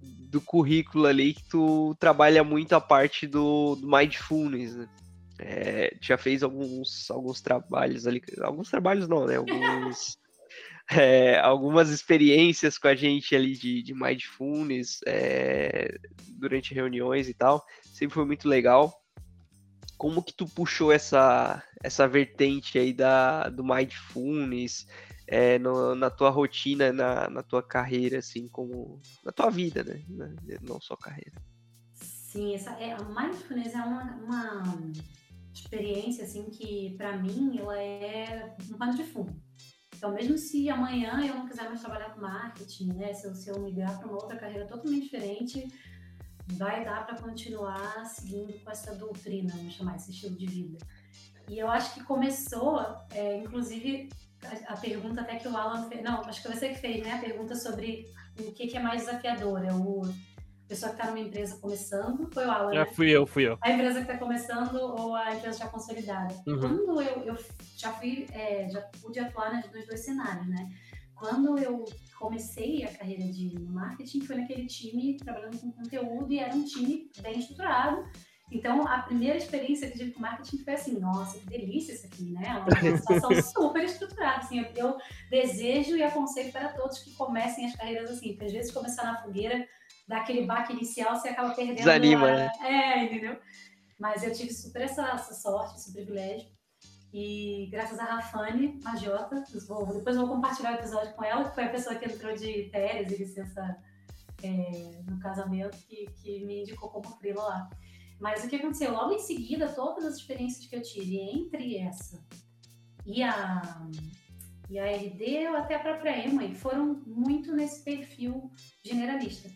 [SPEAKER 1] do currículo ali, que tu trabalha muito a parte do, do mindfulness, né? É, já fez alguns, alguns trabalhos ali, alguns trabalhos não, né? Alguns, [LAUGHS] é, algumas experiências com a gente ali de, de mindfulness é, durante reuniões e tal. Sempre foi muito legal como que tu puxou essa, essa vertente aí da, do mindfulness é, no, na tua rotina, na, na tua carreira, assim, como na tua vida, né? Não só carreira.
[SPEAKER 3] Sim, essa, é, a mindfulness é uma, uma experiência, assim, que para mim ela é um pano de fundo. Então, mesmo se amanhã eu não quiser mais trabalhar com marketing, né? Se eu, se eu migrar para uma outra carreira totalmente diferente, vai dar para continuar seguindo com essa doutrina, vamos chamar esse estilo de vida. E eu acho que começou, é, inclusive, a, a, pergunta até que o Alan fez, não, acho que você que fez, né? A pergunta sobre o que, que é mais desafiador, é o pessoa que está numa empresa começando, foi o Alan,
[SPEAKER 2] Já né? fui eu, fui eu.
[SPEAKER 3] A empresa que está começando ou a empresa já consolidada. Uhum. Quando eu, eu já fui, é, já pude atuar nos dois cenários, né? Quando eu comecei a carreira de marketing foi naquele time trabalhando com conteúdo e era um time bem estruturado. Então, a primeira experiência que eu tive com marketing foi assim, nossa, que delícia isso aqui, né? Uma situação [LAUGHS] super estruturada. Assim, eu, eu, desejo e aconselho para todos que comecem as carreiras assim, porque às vezes começar na fogueira, dá aquele baque inicial, você acaba perdendo.
[SPEAKER 1] Desanima, a... né?
[SPEAKER 3] É, entendeu? Mas eu tive super essa, essa sorte, esse privilégio. E graças a Rafane Magiota, vou, depois vou compartilhar o episódio com ela, que foi a pessoa que entrou de férias e licença é, no casamento, que, que me indicou como frila lá. Mas o que aconteceu? Logo em seguida, todas as experiências que eu tive entre essa e a, e a RD, ou até a própria Emma, foram muito nesse perfil generalista.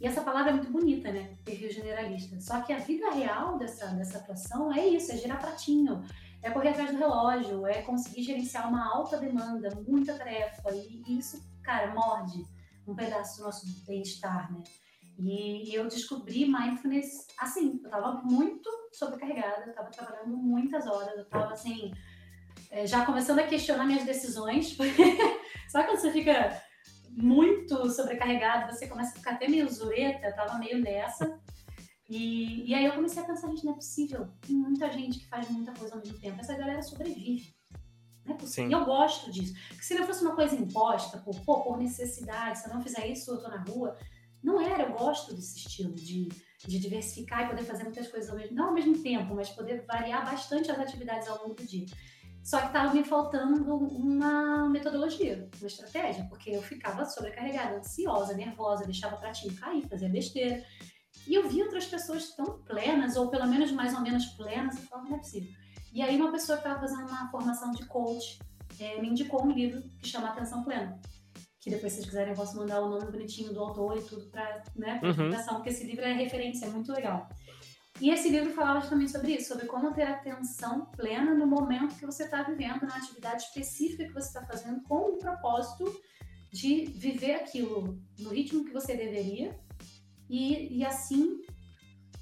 [SPEAKER 3] E essa palavra é muito bonita, né? Perfil generalista. Só que a vida real dessa, dessa atuação é isso, é girar pratinho, é correr atrás do relógio, é conseguir gerenciar uma alta demanda, muita tarefa, e isso, cara, morde um pedaço do nosso bem-estar, né? E, eu descobri mindfulness assim, eu tava muito sobrecarregada, eu estava trabalhando muitas horas, eu estava assim, é, já começando a questionar minhas decisões. [LAUGHS] Sabe quando você fica muito sobrecarregado, você começa a ficar até meio zureta, eu tava meio nessa. E, e aí eu comecei a pensar, gente, não é possível. Tem muita gente que faz muita coisa ao mesmo tempo. Essa galera sobrevive. Não é possível. Sim. E eu gosto disso. Porque se não fosse uma coisa imposta, por, pô, por necessidade, se eu não fizer isso, eu tô na rua. Não era, eu gosto desse estilo de, de diversificar e poder fazer muitas coisas ao mesmo, não ao mesmo tempo, mas poder variar bastante as atividades ao longo do dia. Só que estava me faltando uma metodologia, uma estratégia, porque eu ficava sobrecarregada, ansiosa, nervosa, deixava o pratinho cair, fazia besteira. E eu vi outras pessoas tão plenas, ou pelo menos mais ou menos plenas, e falava, não é possível. E aí uma pessoa que estava fazendo uma formação de coach é, me indicou um livro que chama Atenção Plena. Que depois, se vocês quiserem, eu posso mandar o nome bonitinho do autor e tudo para né, pra uhum. porque esse livro é referência, é muito legal. E esse livro falava também sobre isso, sobre como ter atenção plena no momento que você está vivendo, na atividade específica que você está fazendo, com o propósito de viver aquilo no ritmo que você deveria e, e assim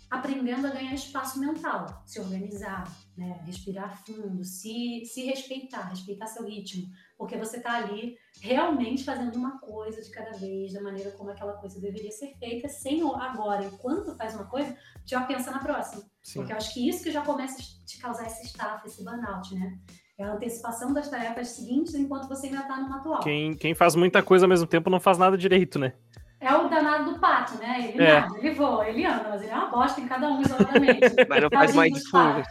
[SPEAKER 3] aprendendo a ganhar espaço mental, se organizar, né? respirar fundo, se, se respeitar, respeitar seu ritmo, porque você está ali realmente fazendo uma coisa de cada vez, da maneira como aquela coisa deveria ser feita, sem agora, enquanto faz uma coisa, já pensa na próxima. Sim. Porque eu acho que isso que já começa a te causar esse estafa, esse burnout, né? É a antecipação das tarefas seguintes enquanto você ainda está no atual.
[SPEAKER 2] Quem, quem faz muita coisa ao mesmo tempo não faz nada direito, né?
[SPEAKER 3] É o danado do pato, né? Ele é. nada, ele voa, ele anda, mas ele é uma bosta em cada um isoladamente. [LAUGHS]
[SPEAKER 1] Mas não faz mais fundo.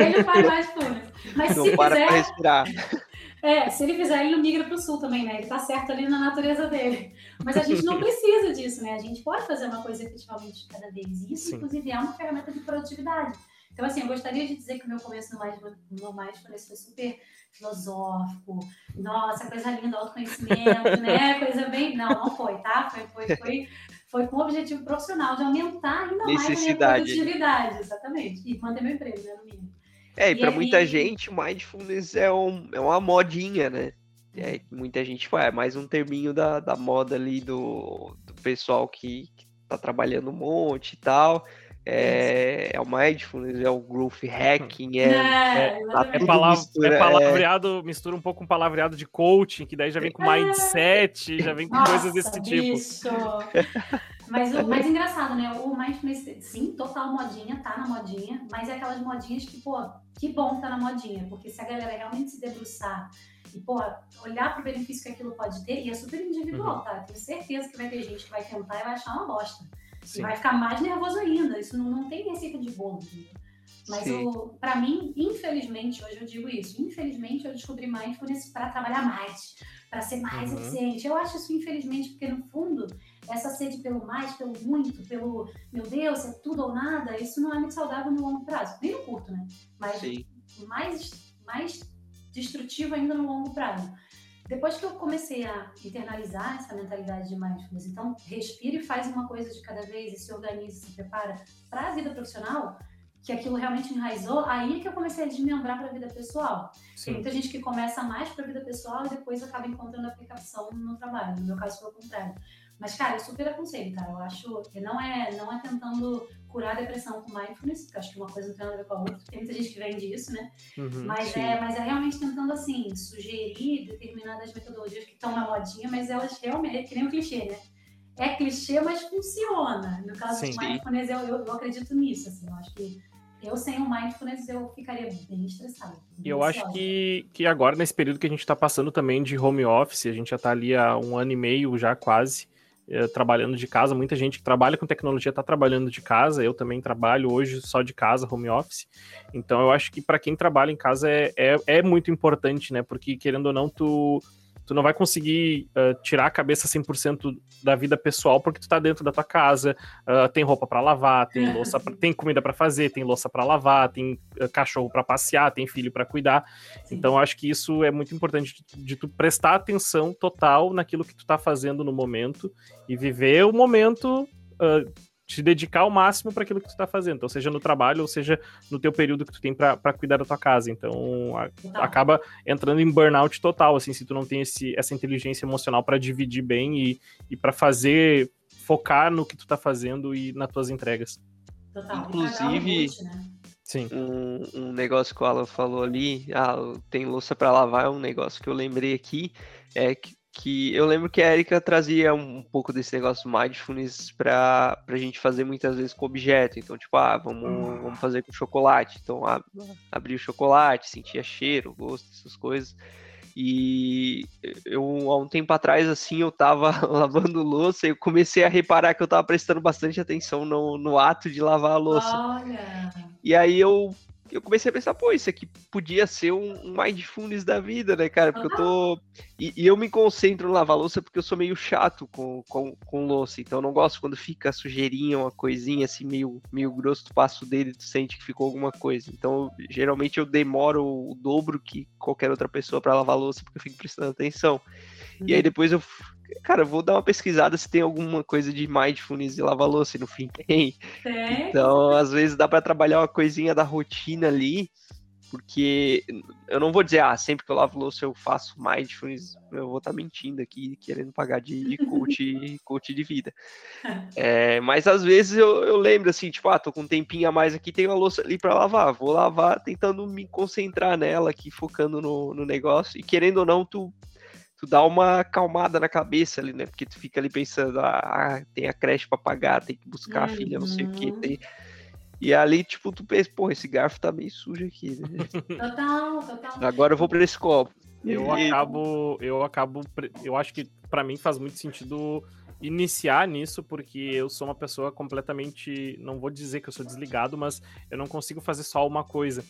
[SPEAKER 3] Ele faz mais fundo. Mas
[SPEAKER 1] não
[SPEAKER 3] se
[SPEAKER 1] para
[SPEAKER 3] quiser...
[SPEAKER 1] pra respirar.
[SPEAKER 3] É, se ele fizer, ele migra para o sul também, né? Ele tá certo ali na natureza dele. Mas a gente não [LAUGHS] precisa disso, né? A gente pode fazer uma coisa efetivamente de cada vez. Isso, Sim. inclusive, é uma ferramenta de produtividade. Então, assim, eu gostaria de dizer que o meu começo no mais, no mais foi super filosófico, nossa, coisa linda, autoconhecimento, né? [LAUGHS] Coisa bem. Não, não foi, tá? Foi, foi, foi, foi com o objetivo profissional de aumentar ainda mais a minha produtividade, exatamente. E manter meu emprego, né, no mínimo.
[SPEAKER 1] É, e, para muita gente, mindfulness é, um, é uma modinha, né? É, muita gente fala, é mais um terminho da, da moda ali do, do pessoal que, que tá trabalhando um monte e tal. É, é o mindfulness, é o growth hacking, é,
[SPEAKER 2] é, tá é, palavra, mistura, é palavreado, mistura um pouco com palavreado de coaching, que daí já vem com mindset, já vem com Nossa, coisas desse tipo. [LAUGHS]
[SPEAKER 3] Mas o mais engraçado, né? O mindfulness, sim, total modinha, tá na modinha, mas é aquelas modinhas que, pô, que bom que tá na modinha, porque se a galera realmente se debruçar e, pô, olhar pro benefício que aquilo pode ter, e é super individual, uhum. tá? tenho certeza que vai ter gente que vai tentar e vai achar uma bosta. Sim. E vai ficar mais nervoso ainda. Isso não, não tem receita de bolo, entendeu? Mas para mim, infelizmente, hoje eu digo isso. Infelizmente, eu descobri mindfulness para trabalhar mais, para ser mais uhum. eficiente. Eu acho isso infelizmente porque no fundo essa sede pelo mais, pelo muito, pelo meu Deus, é tudo ou nada, isso não é muito saudável no longo prazo, nem no curto, né? Mas mais mais destrutivo ainda no longo prazo. Depois que eu comecei a internalizar essa mentalidade de mindfulness, então respira e faz uma coisa de cada vez e se organiza, se prepara para a vida profissional, que aquilo realmente enraizou, aí que eu comecei a desmembrar para a vida pessoal. Sim. Tem muita gente que começa mais para a vida pessoal e depois acaba encontrando aplicação no trabalho. No meu caso foi o contrário. Mas, cara, eu super aconselho, tá? Eu acho que não é, não é tentando curar a depressão com mindfulness, porque acho que uma coisa não tem nada a ver com a outra. Tem muita gente que vende isso, né? Uhum, mas, é, mas é realmente tentando, assim, sugerir determinadas metodologias que estão na modinha, mas elas realmente, é que nem um clichê, né? É clichê, mas funciona. No caso sim, do mindfulness, eu, eu, eu, acredito nisso, assim. Eu acho que eu sem o mindfulness eu ficaria bem estressada.
[SPEAKER 2] E eu acho que, que agora, nesse período que a gente está passando também de home office, a gente já está ali há um ano e meio já quase, trabalhando de casa. Muita gente que trabalha com tecnologia está trabalhando de casa. Eu também trabalho hoje só de casa, home office. Então eu acho que para quem trabalha em casa é, é, é, muito importante, né? Porque querendo ou não, tu tu não vai conseguir uh, tirar a cabeça 100% da vida pessoal porque tu tá dentro da tua casa, uh, tem roupa para lavar, tem louça, pra, tem comida para fazer, tem louça para lavar, tem uh, cachorro para passear, tem filho para cuidar. Sim. Então acho que isso é muito importante de, de, tu prestar atenção total naquilo que tu tá fazendo no momento e viver o momento te dedicar ao máximo para aquilo que tu está fazendo, então seja no trabalho ou seja no teu período que tu tem para cuidar da tua casa. Então a, acaba entrando em burnout total, assim, se tu não tem esse, essa inteligência emocional para dividir bem e, e para fazer focar no que tu está fazendo e nas tuas entregas.
[SPEAKER 3] Total. Inclusive, né?
[SPEAKER 2] Sim.
[SPEAKER 1] Um, um negócio que o Alan falou ali, ah, tem louça para lavar, é um negócio que eu lembrei aqui, é que, que eu lembro que a Erika trazia um pouco desse negócio mindfulness para a gente fazer muitas vezes com objeto. Então, tipo, ah, vamos, vamos fazer com chocolate. Então, ah, abrir o chocolate, sentia cheiro, gosto, essas coisas. E eu, há um tempo atrás, assim, eu tava [LAUGHS] lavando louça e eu comecei a reparar que eu tava prestando bastante atenção no, no ato de lavar a louça.
[SPEAKER 3] Olha!
[SPEAKER 1] E aí eu eu comecei a pensar, pô, isso aqui podia ser um, um mindfulness da vida, né, cara? Porque eu tô. E, e, eu me concentro no lavar louça porque eu sou meio chato com, com, com louça. Então eu não gosto quando fica sujeirinha, uma coisinha assim, meio, meio grosso, tu passa o dedo e tu sente que ficou alguma coisa. Então, geralmente eu demoro o dobro que qualquer outra pessoa para lavar louça porque eu fico prestando atenção. E aí depois eu cara, vou dar uma pesquisada se tem alguma coisa de mindfulness e lavar louça, e no fim tem.
[SPEAKER 3] É.
[SPEAKER 1] Então, às vezes dá para trabalhar uma coisinha da rotina ali, porque eu não vou dizer, ah, sempre que eu lavo louça eu faço mindfulness, eu vou estar tá mentindo aqui, querendo pagar de, de coach, [LAUGHS] coach de vida. É, mas às vezes eu, eu lembro assim, tipo, ah, tô com um tempinho a mais aqui, tenho a louça ali para lavar, vou lavar tentando me concentrar nela aqui, focando no, no negócio, e querendo ou não, tu tu dá uma acalmada na cabeça ali, né? Porque tu fica ali pensando, ah, tem a creche para pagar, tem que buscar uhum. a filha, não sei o que, tem... E ali, tipo, tu pensa, pô, esse garfo tá meio sujo aqui,
[SPEAKER 3] né? Total, total.
[SPEAKER 1] Agora eu vou para esse copo.
[SPEAKER 2] Eu e... acabo, eu acabo, eu acho que para mim faz muito sentido iniciar nisso, porque eu sou uma pessoa completamente, não vou dizer que eu sou desligado, mas eu não consigo fazer só uma coisa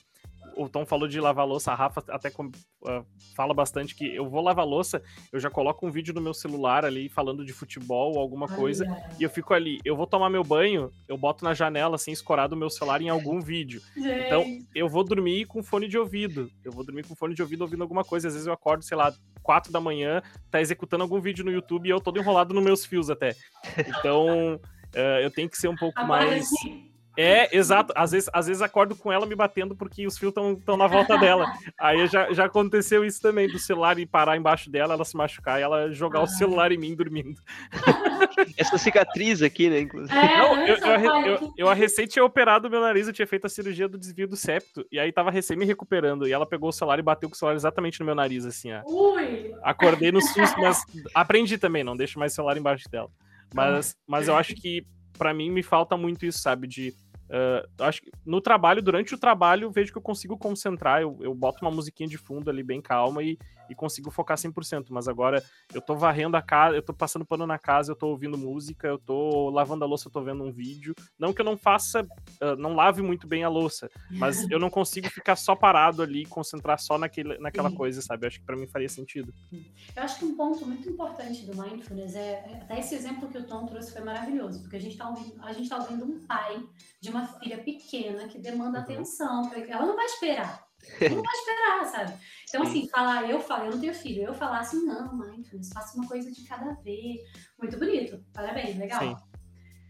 [SPEAKER 2] o Tom falou de lavar louça, a Rafa até uh, fala bastante que eu vou lavar louça, eu já coloco um vídeo no meu celular ali falando de futebol ou alguma coisa, e eu fico ali, eu vou tomar meu banho, eu boto na janela assim, escorado o meu celular em algum vídeo.
[SPEAKER 3] Gente.
[SPEAKER 2] Então, eu vou dormir com fone de ouvido. Eu vou dormir com fone de ouvido ouvindo alguma coisa. Às vezes eu acordo, sei lá, quatro da manhã, tá executando algum vídeo no YouTube e eu todo enrolado nos meus fios até. Então, uh, [LAUGHS] eu tenho que ser um pouco Agora, mais. Sim é, exato. Às vezes, às vezes acordo com ela me batendo porque os fios estão na volta dela. [LAUGHS] Aí já, já aconteceu isso também, do celular ir parar embaixo dela, ela se machucar e ela jogar ah. o celular em mim dormindo. [LAUGHS]
[SPEAKER 1] Essa cicatriz aqui, né, inclusive.
[SPEAKER 2] É, Não, eu, eu, eu, eu, a recém tinha operado meu nariz, eu tinha feito a cirurgia do desvio do septo, e aí tava recém me recuperando, e ela pegou o celular e bateu com o celular exatamente no meu nariz, assim, ó.
[SPEAKER 3] Ui!
[SPEAKER 2] Acordei no susto, mas aprendi também, não deixo mais o celular embaixo dela. Mas, mas eu acho que para mim me falta muito isso, sabe, de Uh, acho que no trabalho, durante o trabalho, vejo que eu consigo concentrar. Eu, eu boto uma musiquinha de fundo ali bem calma e, e consigo focar 100%. Mas agora eu tô varrendo a casa, eu tô passando pano na casa, eu tô ouvindo música, eu tô lavando a louça, eu tô vendo um vídeo. Não que eu não faça, uh, não lave muito bem a louça, mas [LAUGHS] eu não consigo ficar só parado ali, concentrar só naquele, naquela coisa, sabe? Eu acho que para mim faria sentido.
[SPEAKER 3] Eu acho que um ponto muito importante do mindfulness é, é até esse exemplo que o Tom trouxe foi maravilhoso, porque a gente tá ouvindo, a gente tá ouvindo um pai de uma filha pequena que demanda uhum. atenção, ela não vai esperar. Não vai esperar, sabe? Então, assim, falar, eu falo, eu não tenho filho, eu falar assim, não, mindfulness, faça uma coisa de cada vez. Muito bonito, parabéns, legal. Sim.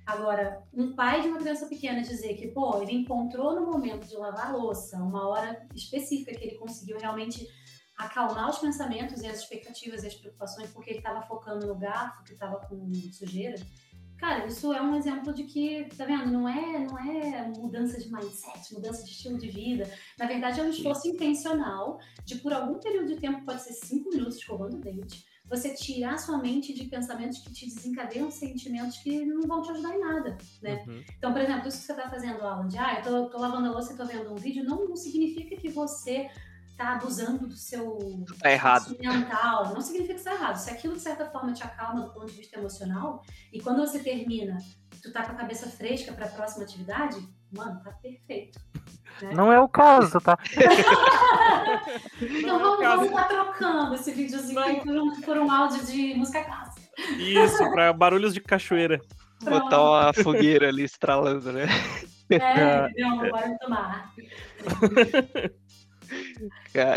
[SPEAKER 3] Agora, um pai de uma criança pequena dizer que, pô, ele encontrou no momento de lavar louça, uma hora específica que ele conseguiu realmente acalmar os pensamentos e as expectativas e as preocupações, porque ele estava focando no garfo que estava com sujeira. Cara, isso é um exemplo de que, tá vendo? Não é, não é mudança de mindset, mudança de estilo de vida. Na verdade, é um esforço intencional de, por algum período de tempo, pode ser cinco minutos escovando o dente, você tirar sua mente de pensamentos que te desencadeiam sentimentos que não vão te ajudar em nada, né? Uhum. Então, por exemplo, isso que você está fazendo, Alan, de ah, eu tô, tô lavando a louça e tô vendo um vídeo, não, não significa que você tá abusando do seu
[SPEAKER 1] tá errado.
[SPEAKER 3] mental. Não significa que está errado. Se aquilo, de certa forma, te acalma do ponto de vista emocional, e quando você termina, tu tá com a cabeça fresca para a próxima atividade, mano, tá perfeito.
[SPEAKER 2] Né? Não é o caso, tá?
[SPEAKER 3] então vamos, é vamos tá trocando esse videozinho por um, por um áudio de música clássica.
[SPEAKER 2] Isso, para barulhos de cachoeira.
[SPEAKER 1] Pronto. Botar uma fogueira ali estralando, né?
[SPEAKER 3] É, não, bora tomar.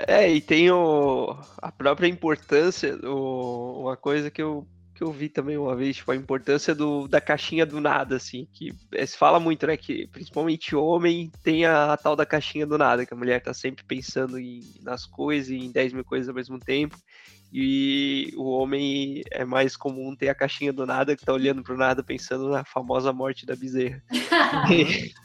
[SPEAKER 1] É, e tem o, a própria importância, o, uma coisa que eu, que eu vi também uma vez, tipo, a importância do, da caixinha do nada, assim, que é, se fala muito, né, que principalmente homem tem a, a, tal da caixinha do nada, que a mulher tá sempre pensando em, nas coisas, em 10 mil coisas ao mesmo tempo, e o homem é mais comum ter a caixinha do nada, que tá olhando pro nada pensando na famosa morte da bezerra. [LAUGHS]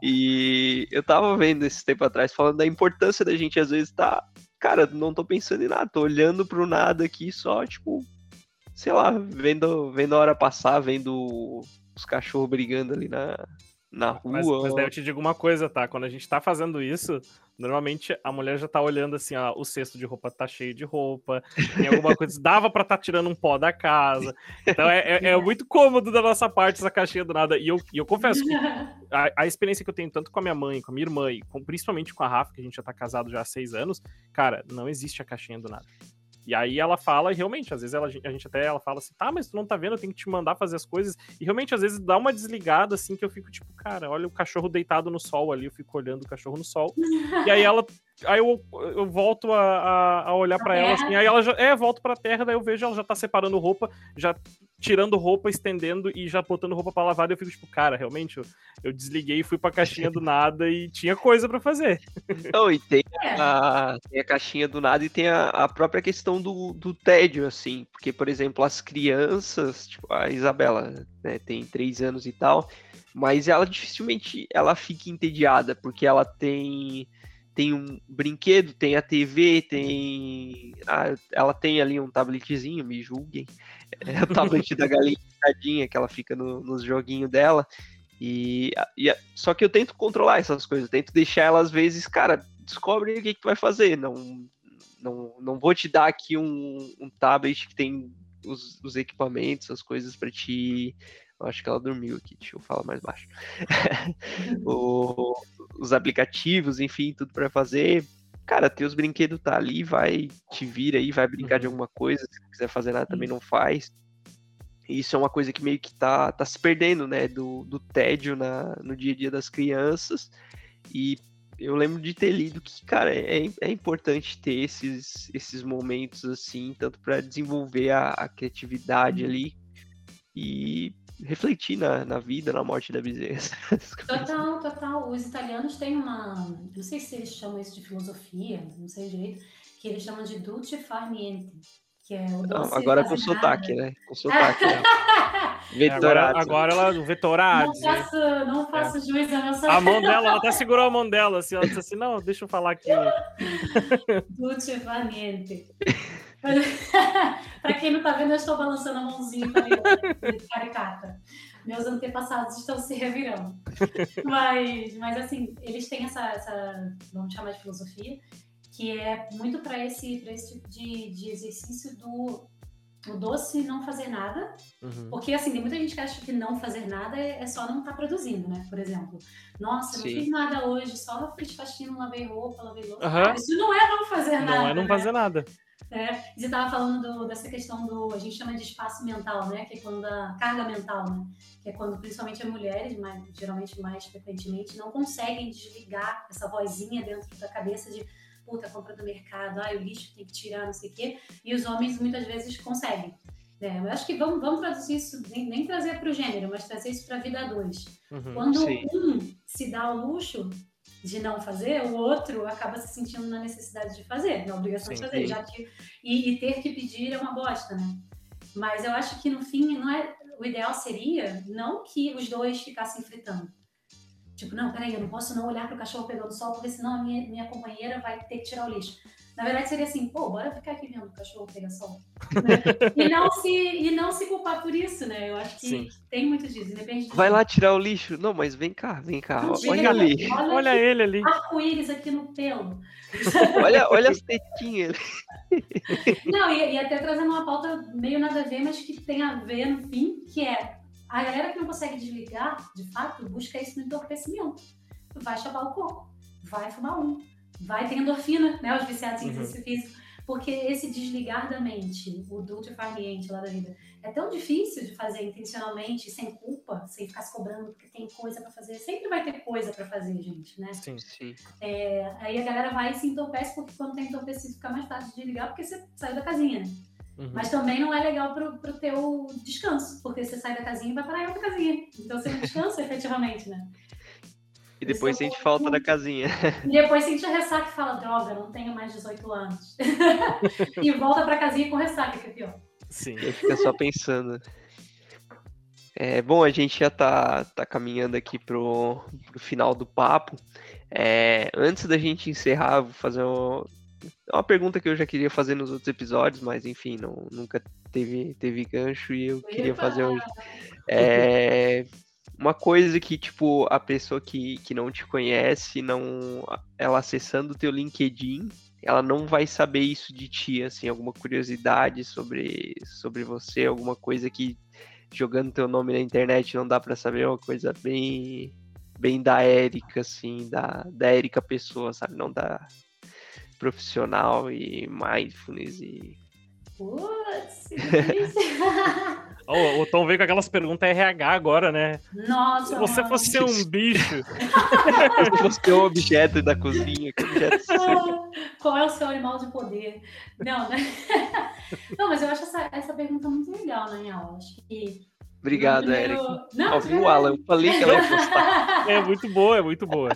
[SPEAKER 1] E eu tava vendo esse tempo atrás falando da importância da gente às vezes tá, cara, não tô pensando em nada, tô olhando pro nada aqui só, tipo, sei lá, vendo, vendo a hora passar, vendo os cachorros brigando ali na, na rua.
[SPEAKER 2] Mas, mas daí eu te digo uma coisa, tá? Quando a gente tá fazendo isso, normalmente a mulher já tá olhando assim, ó, o cesto de roupa tá cheio de roupa, tem alguma coisa, [LAUGHS] dava pra tá tirando um pó da casa. Então é, é, é, [LAUGHS] muito cômodo da nossa parte essa caixinha do nada. E eu, e eu confesso que a, a, experiência que eu tenho tanto com a minha mãe, com a minha irmã e com, principalmente com a Rafa, que a gente já tá casado já há seis anos, cara, não existe a caixinha do nada. E aí ela fala, e realmente, às vezes ela, a gente até ela fala assim, tá, mas tu não tá vendo, eu tenho que te mandar fazer as coisas. E realmente, às vezes, dá uma desligada, assim, que eu fico tipo, cara, olha o cachorro deitado no sol ali, eu fico olhando o cachorro no sol. [LAUGHS] e aí ela. Aí eu, eu volto a, a, a olhar para ela assim, aí ela já. É, volto pra terra, daí eu vejo ela já tá separando roupa, já tirando roupa, estendendo e já botando roupa para lavar. E eu fico tipo, cara, realmente, eu, eu desliguei e fui pra caixinha do nada e tinha coisa para fazer. [LAUGHS]
[SPEAKER 1] Não, e tem a, tem a caixinha do nada e tem a, a própria questão do, do tédio, assim. Porque, por exemplo, as crianças, tipo, a Isabela né, tem três anos e tal, mas ela dificilmente ela fica entediada, porque ela tem tem um brinquedo, tem a TV, tem. Ah, ela tem ali um tabletzinho, me julguem. É o tablet da galinha que ela fica no, nos joguinhos dela. E, e, só que eu tento controlar essas coisas, tento deixar ela às vezes, cara, descobre o que, que tu vai fazer. Não, não, não vou te dar aqui um, um tablet que tem os, os equipamentos, as coisas para te eu acho que ela dormiu aqui, deixa eu falar mais baixo. [LAUGHS] o, os aplicativos, enfim, tudo para fazer. Cara, os brinquedos tá ali, vai, te vira aí, vai brincar de uhum. alguma coisa. Se não quiser fazer nada, também não faz. E isso é uma coisa que meio que tá, tá se perdendo, né? Do, do tédio na, no dia a dia das crianças. E eu lembro de ter lido que, cara, é, é importante ter esses, esses momentos assim, tanto para desenvolver a, a criatividade uhum. ali e refletir na, na vida, na morte da bezerra. [LAUGHS]
[SPEAKER 3] Total, total. Os italianos têm uma. Não sei se eles chamam isso de filosofia, não sei direito, que eles chamam de dulce far niente. Que é o
[SPEAKER 1] não, agora com sotaque, né? Com [LAUGHS] sotaque. né?
[SPEAKER 2] Vetorado. Agora, agora ela vetorado.
[SPEAKER 3] Não faço, não faço é. juízo
[SPEAKER 2] a nossa. A mão dela, ela [LAUGHS] até segurou a mão dela, assim, ela disse assim: não, deixa eu falar aqui.
[SPEAKER 3] Dulce far niente. [LAUGHS] para quem não está vendo, eu estou balançando a mãozinha de caricata. Meus antepassados estão se revirando. Mas, mas assim, eles têm essa, essa, vamos chamar de filosofia, que é muito para esse, esse tipo de, de exercício do o doce não fazer nada, uhum. porque assim, tem muita gente que acha que não fazer nada é, é só não estar tá produzindo, né? Por exemplo, nossa, Sim. não fiz nada hoje, só fiz faxina, lavei roupa, lavei louça. Uhum. Isso não é não fazer
[SPEAKER 2] não
[SPEAKER 3] nada.
[SPEAKER 2] Não é não
[SPEAKER 3] né?
[SPEAKER 2] fazer nada.
[SPEAKER 3] É, você estava falando do, dessa questão do, a gente chama de espaço mental, né? Que é quando a carga mental, né? Que é quando principalmente as mulheres, mas geralmente mais frequentemente, não conseguem desligar essa vozinha dentro da cabeça de puta, compra do mercado, ah, o lixo tem que tirar, não sei o quê. E os homens muitas vezes conseguem. Né? Eu acho que vamos, vamos traduzir isso, nem, nem trazer para o gênero, mas trazer isso para a vida a dois. Uhum, Quando sim. um se dá o luxo de não fazer, o outro acaba se sentindo na necessidade de fazer, na obrigação sim, de fazer. Já que, e, e, ter que pedir é uma bosta, né? Mas eu acho que no fim não é, o ideal seria não que os dois ficassem fritando. Tipo, não, peraí, eu não posso não olhar para o cachorro pegando sol, porque senão a minha, minha companheira vai ter que tirar o lixo. Na verdade, seria assim, pô, bora ficar aqui vendo o cachorro pegar sol. e, não se, e não se culpar por isso, né? Eu acho que Sim. tem muito disso, independe
[SPEAKER 1] Vai lá tirar o lixo. Não, mas vem cá, vem cá. Não, olha ali.
[SPEAKER 2] Olha, olha ele ali.
[SPEAKER 3] Arco-íris aqui no pelo. [LAUGHS]
[SPEAKER 1] olha, olha as tetinhas.
[SPEAKER 3] não, e, e até trazendo uma pauta meio nada a ver, mas que tem a ver no fim, que é a galera que não consegue desligar, de fato, busca isso no entorpecimento. Vai chapar o coco, vai fumar um vai ter endorfina, né? Os viciados em uhum. exercício físico. Porque esse desligar da mente, o do farniente lá da vida, é tão difícil de fazer intencionalmente, sem culpa, sem ficar se cobrando porque tem coisa para fazer. Sempre vai ter coisa para fazer, gente, né?
[SPEAKER 1] Sim, sim.
[SPEAKER 3] É, aí a galera vai e se entorpece, porque quando tem entorpecido fica mais fácil de desligar, porque você saiu da casinha, né? Uhum. Mas também não é legal pro, pro teu descanso, porque você sai da casinha e vai para outra casinha. Então você não descansa [LAUGHS] efetivamente, né? [LAUGHS]
[SPEAKER 1] E depois sente falta da casinha.
[SPEAKER 3] E depois sente a ressaca e fala, droga, não tenho mais 18 anos. [LAUGHS] e volta pra casinha com ressaca, que é pior.
[SPEAKER 1] Sim. E fica só pensando. É, bom, a gente já tá, tá caminhando aqui pro, pro final do papo. É, antes da gente encerrar, vou fazer uma, uma pergunta que eu já queria fazer nos outros episódios, mas enfim, não, nunca teve, teve gancho e eu queria fazer hoje. [LAUGHS] É, uma coisa que, tipo, a pessoa que, que não te conhece, não ela acessando o teu LinkedIn, ela não vai saber isso de ti, assim, alguma curiosidade sobre, sobre você, alguma coisa que jogando teu nome na internet não dá para saber, uma coisa bem bem da Érica, assim, da, da Érica pessoa, sabe? Não da profissional e mindfulness e.
[SPEAKER 3] Putz, [LAUGHS] [LAUGHS]
[SPEAKER 2] oh, o Tom veio com aquelas perguntas RH agora, né?
[SPEAKER 3] Nossa!
[SPEAKER 2] Se você mano. fosse um bicho. [LAUGHS]
[SPEAKER 1] Se fosse um objeto da cozinha, que objeto [LAUGHS]
[SPEAKER 3] Qual é o seu animal de poder? Não, né? [LAUGHS] Não, mas eu acho essa, essa pergunta muito legal, na real. Acho que
[SPEAKER 1] Obrigado, primeiro... Eric. Não, Ouviu o Alan? Eu falei que ela ia gostar.
[SPEAKER 2] É muito boa, é muito boa.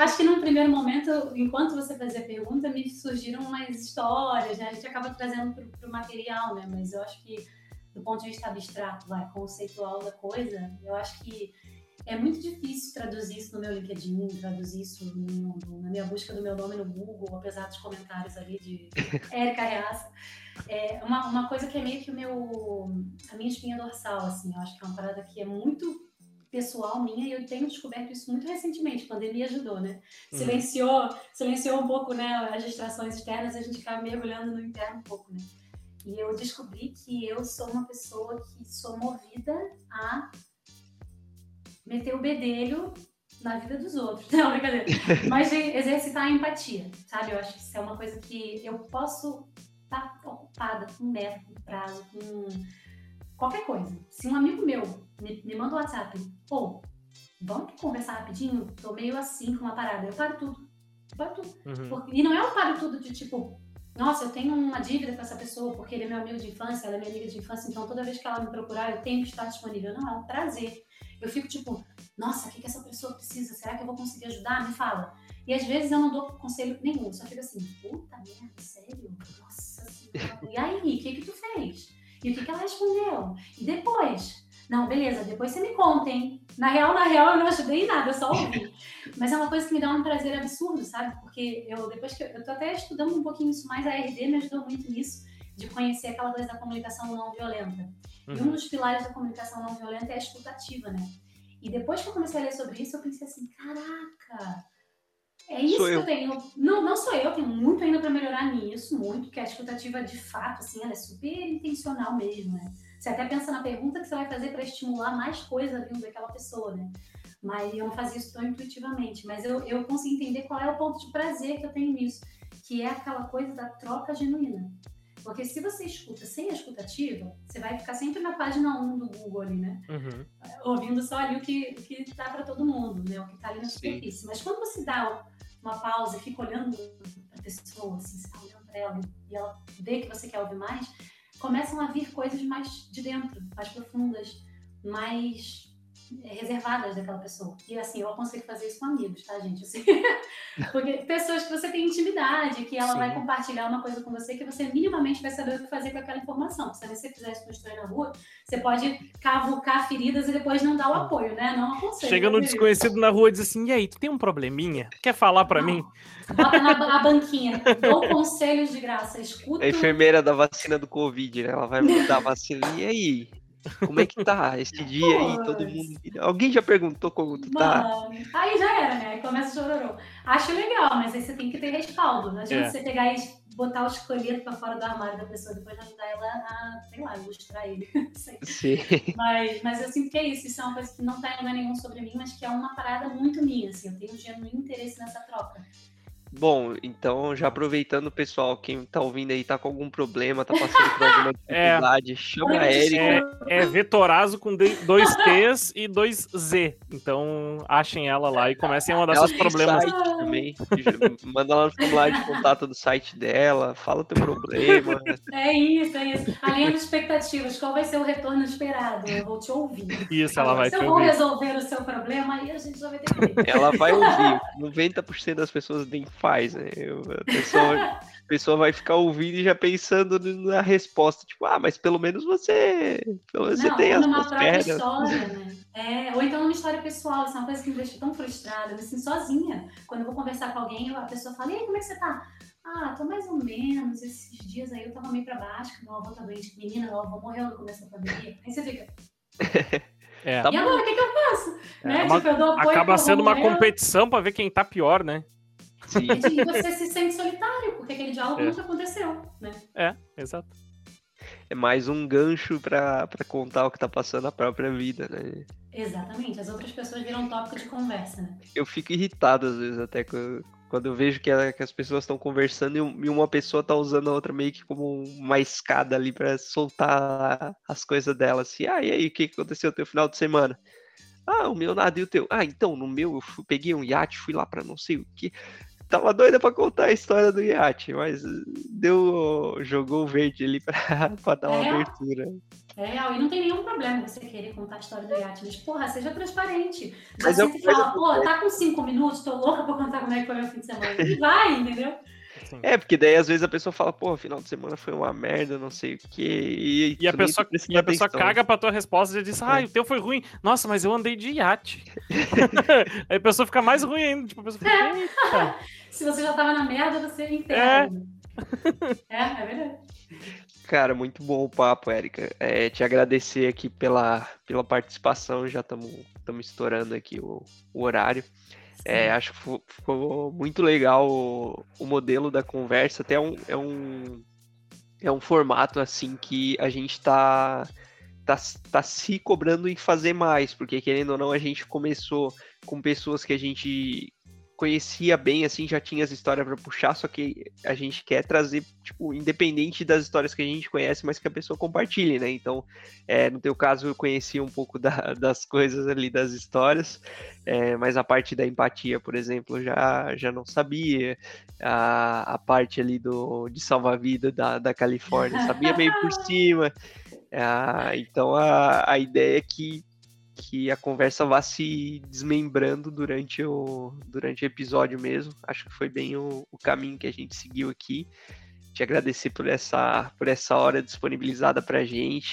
[SPEAKER 3] Acho que num primeiro momento, enquanto você fazia a pergunta, me surgiram umas histórias, né? A gente acaba trazendo para o material, né? Mas eu acho que, do ponto de vista abstrato, vai, conceitual da coisa, eu acho que é muito difícil traduzir isso no meu LinkedIn, traduzir isso no, no, na minha busca do meu nome no Google, apesar dos comentários ali de [LAUGHS] Érica Reaça. É uma, uma coisa que é meio que o meu, a minha espinha dorsal, assim, eu acho que é uma parada que é muito pessoal minha e eu tenho descoberto isso muito recentemente, a pandemia ajudou, né? Uhum. Silenciou, uhum. silenciou um pouco, né, as distrações externas, a gente ficava mergulhando no interno um pouco, né? E eu descobri que eu sou uma pessoa que sou movida a meter o bedelho na vida dos outros. [LAUGHS] Não, brincadeira. Mas de exercitar a empatia, sabe? Eu acho que isso é uma coisa que eu posso estar tá ocupada com meta, com prazo, com qualquer coisa. Se um amigo meu me, me manda um WhatsApp, pô, vamos conversar rapidinho? Tô meio assim com uma parada. Eu paro tudo. Eu paro tudo. Uhum. Porque, e não é um paro tudo de tipo, nossa, eu tenho uma dívida com essa pessoa porque ele é meu amigo de infância, ela é minha amiga de infância, então toda vez que ela me procurar, eu tenho que estar disponível. Não, é um prazer. Eu fico tipo, nossa, o que, que essa pessoa precisa? Será que eu vou conseguir ajudar? Me fala. E às vezes eu não dou conselho nenhum, só fico assim, puta merda, sério? Nossa senhora. E aí, o que que tu fez? E o que que ela respondeu? E depois? Não, beleza, depois você me conta, hein? Na real, na real, eu não ajudei em nada, eu só ouvi. Mas é uma coisa que me dá um prazer absurdo, sabe? Porque eu, depois que eu, eu tô até estudando um pouquinho isso mais, a RD me ajudou muito nisso, de conhecer aquela coisa da comunicação não violenta. Uhum. E um dos pilares da comunicação não violenta é a escutativa, né? E depois que eu comecei a ler sobre isso, eu pensei assim, caraca, é isso sou que eu. eu tenho. Não, não sou eu, tenho muito ainda para melhorar nisso, muito, porque a escutativa de fato, assim, ela é super intencional mesmo, né? Você até pensa na pergunta que você vai fazer para estimular mais coisa vindo daquela pessoa, né? Mas eu não fazia isso tão intuitivamente. Mas eu, eu consigo entender qual é o ponto de prazer que eu tenho nisso, que é aquela coisa da troca genuína. Porque se você escuta sem a escutativa, você vai ficar sempre na página 1 do Google ali, né? Uhum. Ouvindo só ali o que, o que tá para todo mundo, né? O que tá ali na superfície. Mas quando você dá uma pausa e fica olhando a pessoa, assim, você tá olhando para ela e ela vê que você quer ouvir mais, começam a vir coisas mais de dentro, mais profundas, mais reservadas daquela pessoa. E assim, eu aconselho fazer isso com amigos, tá, gente? Assim, [LAUGHS] porque pessoas que você tem intimidade, que ela Sim. vai compartilhar uma coisa com você que você minimamente vai saber o que fazer com aquela informação. Se você fizer isso com estranho na rua, você pode cavucar feridas e depois não dar o apoio, né? Não aconselho.
[SPEAKER 2] Chega no desconhecido na rua e diz assim: e aí, tu tem um probleminha? Quer falar para mim?
[SPEAKER 3] Bota na banquinha, dou conselhos de graça, escuta.
[SPEAKER 1] A enfermeira da vacina do Covid, né? Ela vai dar a vacina. E aí? Como é que tá esse dia aí? Todo mundo. Alguém já perguntou como tu tá?
[SPEAKER 3] Mano, aí já era, né? Aí começa o chororô. Acho legal, mas aí você tem que ter respaldo. Não adianta é. você pegar e botar o escolhido pra fora do armário da pessoa, depois ajudar ela a, sei lá, ilustrar ele. [LAUGHS] Sim. Mas, mas eu sinto que é isso. Isso é uma coisa que não tá em lugar nenhum sobre mim, mas que é uma parada muito minha, assim. Eu tenho um genuíno interesse nessa troca.
[SPEAKER 1] Bom, então já aproveitando, pessoal, quem tá ouvindo aí tá com algum problema, tá passando por alguma [LAUGHS] é. dificuldade, é, chama a Erika.
[SPEAKER 2] É, é Vetorazo com dois T's e dois Z. Então achem ela lá e comecem a mandar ela seus problemas.
[SPEAKER 1] Site também. Manda lá no formulário de contato do site dela, fala o teu problema. [LAUGHS]
[SPEAKER 3] É isso, é isso. Alinhando expectativas, qual vai ser o retorno esperado? Eu vou te ouvir.
[SPEAKER 2] Isso, ela vai
[SPEAKER 3] Se eu vou resolver o seu problema, aí a gente já vai ter que
[SPEAKER 1] Ela vai ouvir. [LAUGHS] 90% das pessoas nem faz, né? Eu, a, pessoa, pessoa vai ficar ouvindo e já pensando na resposta, tipo, ah, mas pelo menos você, pelo menos
[SPEAKER 3] Não,
[SPEAKER 1] você tem as
[SPEAKER 3] numa
[SPEAKER 1] suas
[SPEAKER 3] própria
[SPEAKER 1] pernas.
[SPEAKER 3] história, né? É, ou então numa história pessoal, isso é uma coisa que me deixa tão frustrada, assim, sozinha. Quando eu vou conversar com alguém, a pessoa fala, e aí, como é que você tá? Ah, tô mais ou menos, esses dias aí eu tava meio pra baixo, que meu avô tá doente, menina, meu avô morreu no começo da pandemia. Aí você fica, [LAUGHS]
[SPEAKER 2] É.
[SPEAKER 3] E agora, o que que eu faço?
[SPEAKER 2] É,
[SPEAKER 3] né?
[SPEAKER 2] uma-
[SPEAKER 3] Tipo, eu dou apoio
[SPEAKER 2] Acaba sendo uma competição pra ver quem tá pior, né?
[SPEAKER 1] Sim.
[SPEAKER 3] E você se sente solitário, porque aquele diálogo
[SPEAKER 2] É.
[SPEAKER 3] nunca aconteceu, né?
[SPEAKER 2] É, exato.
[SPEAKER 1] É mais um gancho pra, pra contar o que tá passando na própria vida, né?
[SPEAKER 3] Exatamente, as outras pessoas viram tópico de conversa, né?
[SPEAKER 1] Eu fico irritado às vezes até quando, quando eu vejo que, a- que as pessoas estão conversando e, um- e uma pessoa tá usando a outra meio que como uma escada ali pra soltar as coisas dela. Assim, ah, e aí, o que aconteceu no teu final de semana? Ah, o meu nada e o teu. Ah, então, no meu eu fui- peguei um iate, fui lá pra não sei o que. Tava doida pra contar a história do iate, mas deu. jogou o verde ali pra, [LAUGHS] pra dar uma
[SPEAKER 3] É.
[SPEAKER 1] abertura.
[SPEAKER 3] É real, e não tem nenhum problema você querer contar a história do iate, mas porra, seja transparente.
[SPEAKER 1] Mas é
[SPEAKER 3] senta
[SPEAKER 1] uma
[SPEAKER 3] e
[SPEAKER 1] coisa
[SPEAKER 3] fala, pô, tá com cinco minutos, tô louca pra contar como é que foi meu fim de semana. E vai, entendeu?
[SPEAKER 1] É, porque daí às vezes a pessoa fala, pô, final de semana foi uma merda, não sei o quê.
[SPEAKER 2] E a
[SPEAKER 1] tu nem
[SPEAKER 2] pessoa, e a pessoa caga pra tua resposta e diz, ah, o teu foi ruim. Nossa, mas eu andei de iate. [LAUGHS] [LAUGHS] Aí a pessoa fica mais ruim ainda. Tipo, a pessoa fica, eita.
[SPEAKER 3] Se você já tava na merda, você
[SPEAKER 2] É.
[SPEAKER 3] enterra. É, é verdade.
[SPEAKER 1] Cara, muito bom o papo, Érica. É, te agradecer aqui pela, pela participação, já estamos estourando aqui o, o horário. É, acho que ficou muito legal o, o modelo da conversa, até um, é um é um formato assim que a gente tá, tá, tá se cobrando em fazer mais, porque querendo ou não, a gente começou com pessoas que a gente conhecia bem, assim, já tinha as histórias para puxar, só que a gente quer trazer, tipo, independente das histórias que a gente conhece, mas que a pessoa compartilhe, né? Então, é, no teu caso, eu conhecia um pouco da- [LAUGHS] das coisas ali, das histórias, é, mas a parte da empatia, por exemplo, já, já não sabia. A, a parte ali do, de salva-vida da, da Califórnia, sabia meio por [LAUGHS] cima. Ah, então, a, a ideia é que que a conversa vá se desmembrando durante o, durante o episódio mesmo. Acho que foi bem o, o caminho que a gente seguiu aqui. Te agradecer por essa, por essa hora disponibilizada pra gente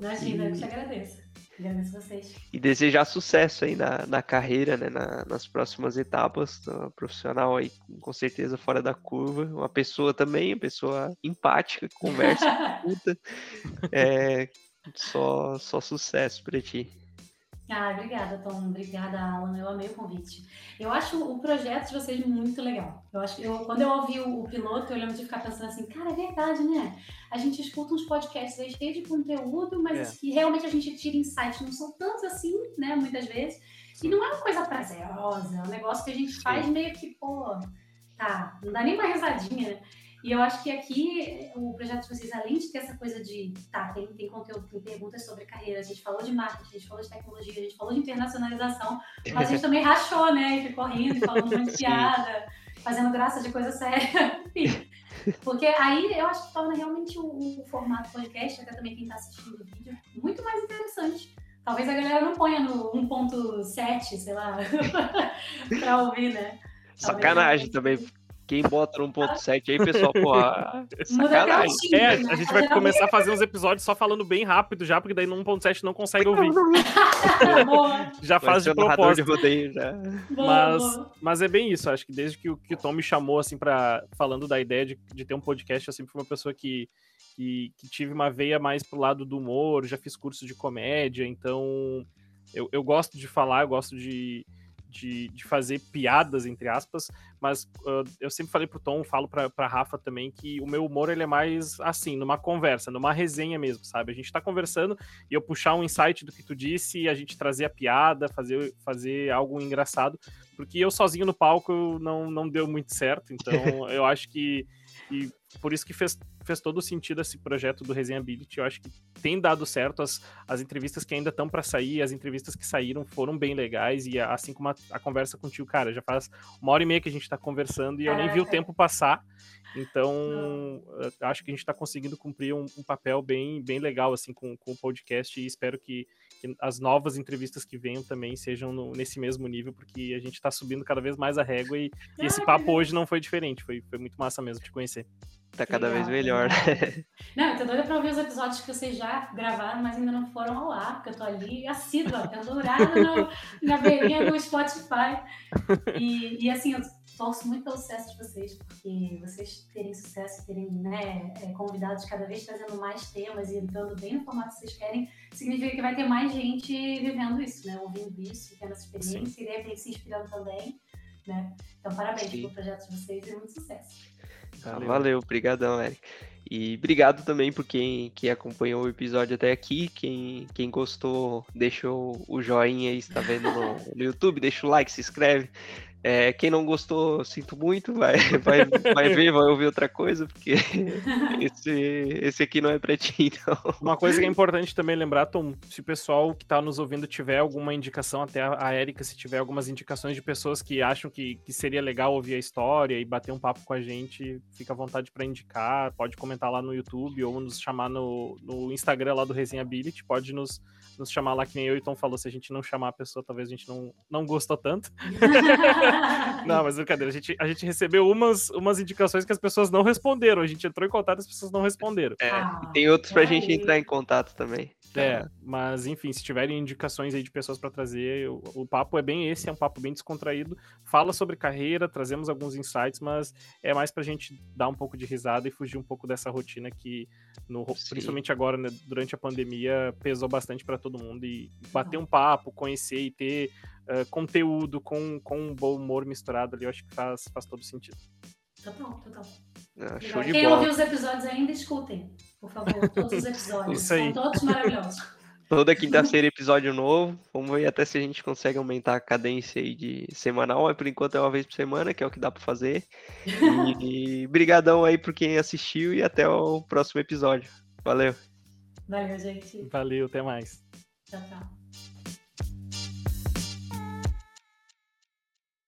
[SPEAKER 3] Imagina, eu te agradeço. Agradeço vocês.
[SPEAKER 1] e desejar sucesso aí na, na carreira, né, na- nas próximas etapas, tá, profissional aí com certeza fora da curva, uma pessoa também, uma pessoa empática, que conversa, [LAUGHS] escuta, é, só, só sucesso pra ti.
[SPEAKER 3] Ah, obrigada, Tom. Obrigada, Alan. Eu amei o convite. Eu acho o projeto de vocês muito legal. Eu acho que eu, quando eu ouvi o, o piloto, eu lembro de ficar pensando assim, cara, é verdade, né? A gente escuta uns podcasts aí cheios de conteúdo, mas
[SPEAKER 2] É.
[SPEAKER 3] que realmente a gente tira insights, não são tantos assim, né? Muitas vezes. E não é uma coisa prazerosa, é um negócio que a gente faz meio que, pô, tá, não dá nem uma risadinha, né? E eu acho que aqui o projeto de vocês, além de ter essa coisa de, tá, tem, tem conteúdo, tem perguntas sobre carreira, a gente falou de marketing, a gente falou de tecnologia, a gente falou de internacionalização, mas a gente também [LAUGHS] rachou, né? E ficou rindo, falando um monte de piada, fazendo graça de coisa séria, [LAUGHS] enfim. Porque aí eu acho que torna realmente o, o formato podcast, até também quem está assistindo o vídeo, muito mais interessante. Talvez a galera não ponha no 1.7, sei lá, [LAUGHS] pra ouvir, né?
[SPEAKER 1] Sacanagem também. Quem bota no 1.7 aí, pessoal,
[SPEAKER 3] o
[SPEAKER 1] sacanagem.
[SPEAKER 2] É,
[SPEAKER 3] né?
[SPEAKER 2] a gente vai começar a fazer uns episódios só falando bem rápido já, porque daí no 1.7 não consegue ouvir. [LAUGHS]
[SPEAKER 3] boa,
[SPEAKER 2] Já faz de
[SPEAKER 1] o narrador de
[SPEAKER 2] propósito.
[SPEAKER 1] rodeio já.
[SPEAKER 3] boa,
[SPEAKER 2] Mas,
[SPEAKER 3] boa.
[SPEAKER 2] mas é bem isso, acho que desde que, o- que o Tom me chamou, assim, para falando da ideia de, de ter um podcast, eu sempre fui uma pessoa que, que, que tive uma veia mais pro lado do humor, já fiz curso de comédia, então eu, eu gosto de falar, eu gosto de, de, de fazer piadas, entre aspas, mas ah, eu sempre falei pro Tom, falo pra, pra Rafa também, que o meu humor ele é mais assim, numa conversa, numa resenha mesmo, sabe? A gente tá conversando e eu puxar um insight do que tu disse a gente trazer a piada, fazer, fazer algo engraçado, porque eu sozinho no palco não, não deu muito certo, então [LAUGHS] eu acho que, que por isso que fez, fez todo sentido esse projeto do Resenhability, eu acho que tem dado certo, as, as entrevistas que ainda estão para sair, as entrevistas que saíram foram bem legais, e assim como a, a conversa contigo, cara, já faz uma hora e meia que a gente tá conversando e eu nem vi o
[SPEAKER 3] Caraca.
[SPEAKER 2] tempo passar, então acho que a gente está conseguindo cumprir um, um papel bem, bem legal assim com, com o podcast e espero que, que as novas entrevistas que venham também sejam no, nesse mesmo nível, porque a gente está subindo cada vez mais a régua e, e esse papo hoje não foi diferente, foi, foi muito massa mesmo te conhecer.
[SPEAKER 1] Tá cada Legal, vez melhor. [LAUGHS]
[SPEAKER 3] Não, eu tô doida pra ouvir os episódios que vocês já gravaram, mas ainda não foram ao ar, porque eu tô ali assídua, pendurada no, na beirinha do Spotify. E, e assim, eu torço muito pelo sucesso de vocês, porque vocês terem sucesso, terem né, é, convidados cada vez trazendo mais temas e entrando bem no formato que vocês querem, significa que vai ter mais gente vivendo isso, né? Ouvindo isso, tendo essa experiência Sim. e de repente se inspirando também. Né? Então, parabéns Sim. pelo projeto de vocês e muito sucesso.
[SPEAKER 1] Ah, valeu, obrigadão, Eric. E obrigado também por quem, quem acompanhou o episódio até aqui. Quem, quem gostou, deixa o joinha aí, está vendo no, no YouTube, deixa o like, se inscreve. É, quem não gostou, sinto muito, vai, [LAUGHS] vai, vai ver, vai ouvir outra coisa, porque [LAUGHS] esse, esse aqui não é pra ti, então.
[SPEAKER 2] Uma coisa que é importante também lembrar, Tom, se o pessoal que tá nos ouvindo tiver alguma indicação, até a Erika, se tiver algumas indicações de pessoas que acham que, que seria legal ouvir a história e bater um papo com a gente, fica à vontade para indicar, pode comentar lá no YouTube ou nos chamar no, no Instagram lá do Resenhability, pode nos, nos chamar lá, que nem eu e Tom falou, se a gente não chamar a pessoa, talvez a gente não, não gostou tanto. [LAUGHS] não, mas brincadeira. A gente, a gente recebeu umas, umas indicações que as pessoas não responderam. A gente entrou em contato e as pessoas não responderam.
[SPEAKER 1] É, ah, tem outros pra gente entrar em contato também.
[SPEAKER 2] É, mas enfim, se tiverem indicações aí de pessoas para trazer, o, o, papo é bem esse, é um papo bem descontraído. Fala sobre carreira, trazemos alguns insights, mas é mais pra gente dar um pouco de risada e fugir um pouco dessa rotina que, no, principalmente agora, né, durante a pandemia, pesou bastante para todo mundo. E bater um papo, conhecer e ter uh, conteúdo com, com um bom humor misturado ali, eu acho que faz, faz todo sentido.
[SPEAKER 3] Total, total. Ah, show de Quem bola. ouviu os episódios ainda, escutem, por favor, todos os episódios. Isso aí. São todos maravilhosos. [LAUGHS]
[SPEAKER 1] Toda quinta-feira episódio novo. Vamos ver até se a gente consegue aumentar a cadência aí de semanal, mas por enquanto é uma vez por semana, que é o que dá para fazer. E, e [LAUGHS] brigadão aí por quem assistiu e até o próximo episódio. Valeu.
[SPEAKER 3] Valeu, gente.
[SPEAKER 2] Valeu, até mais.
[SPEAKER 3] Tchau, tchau.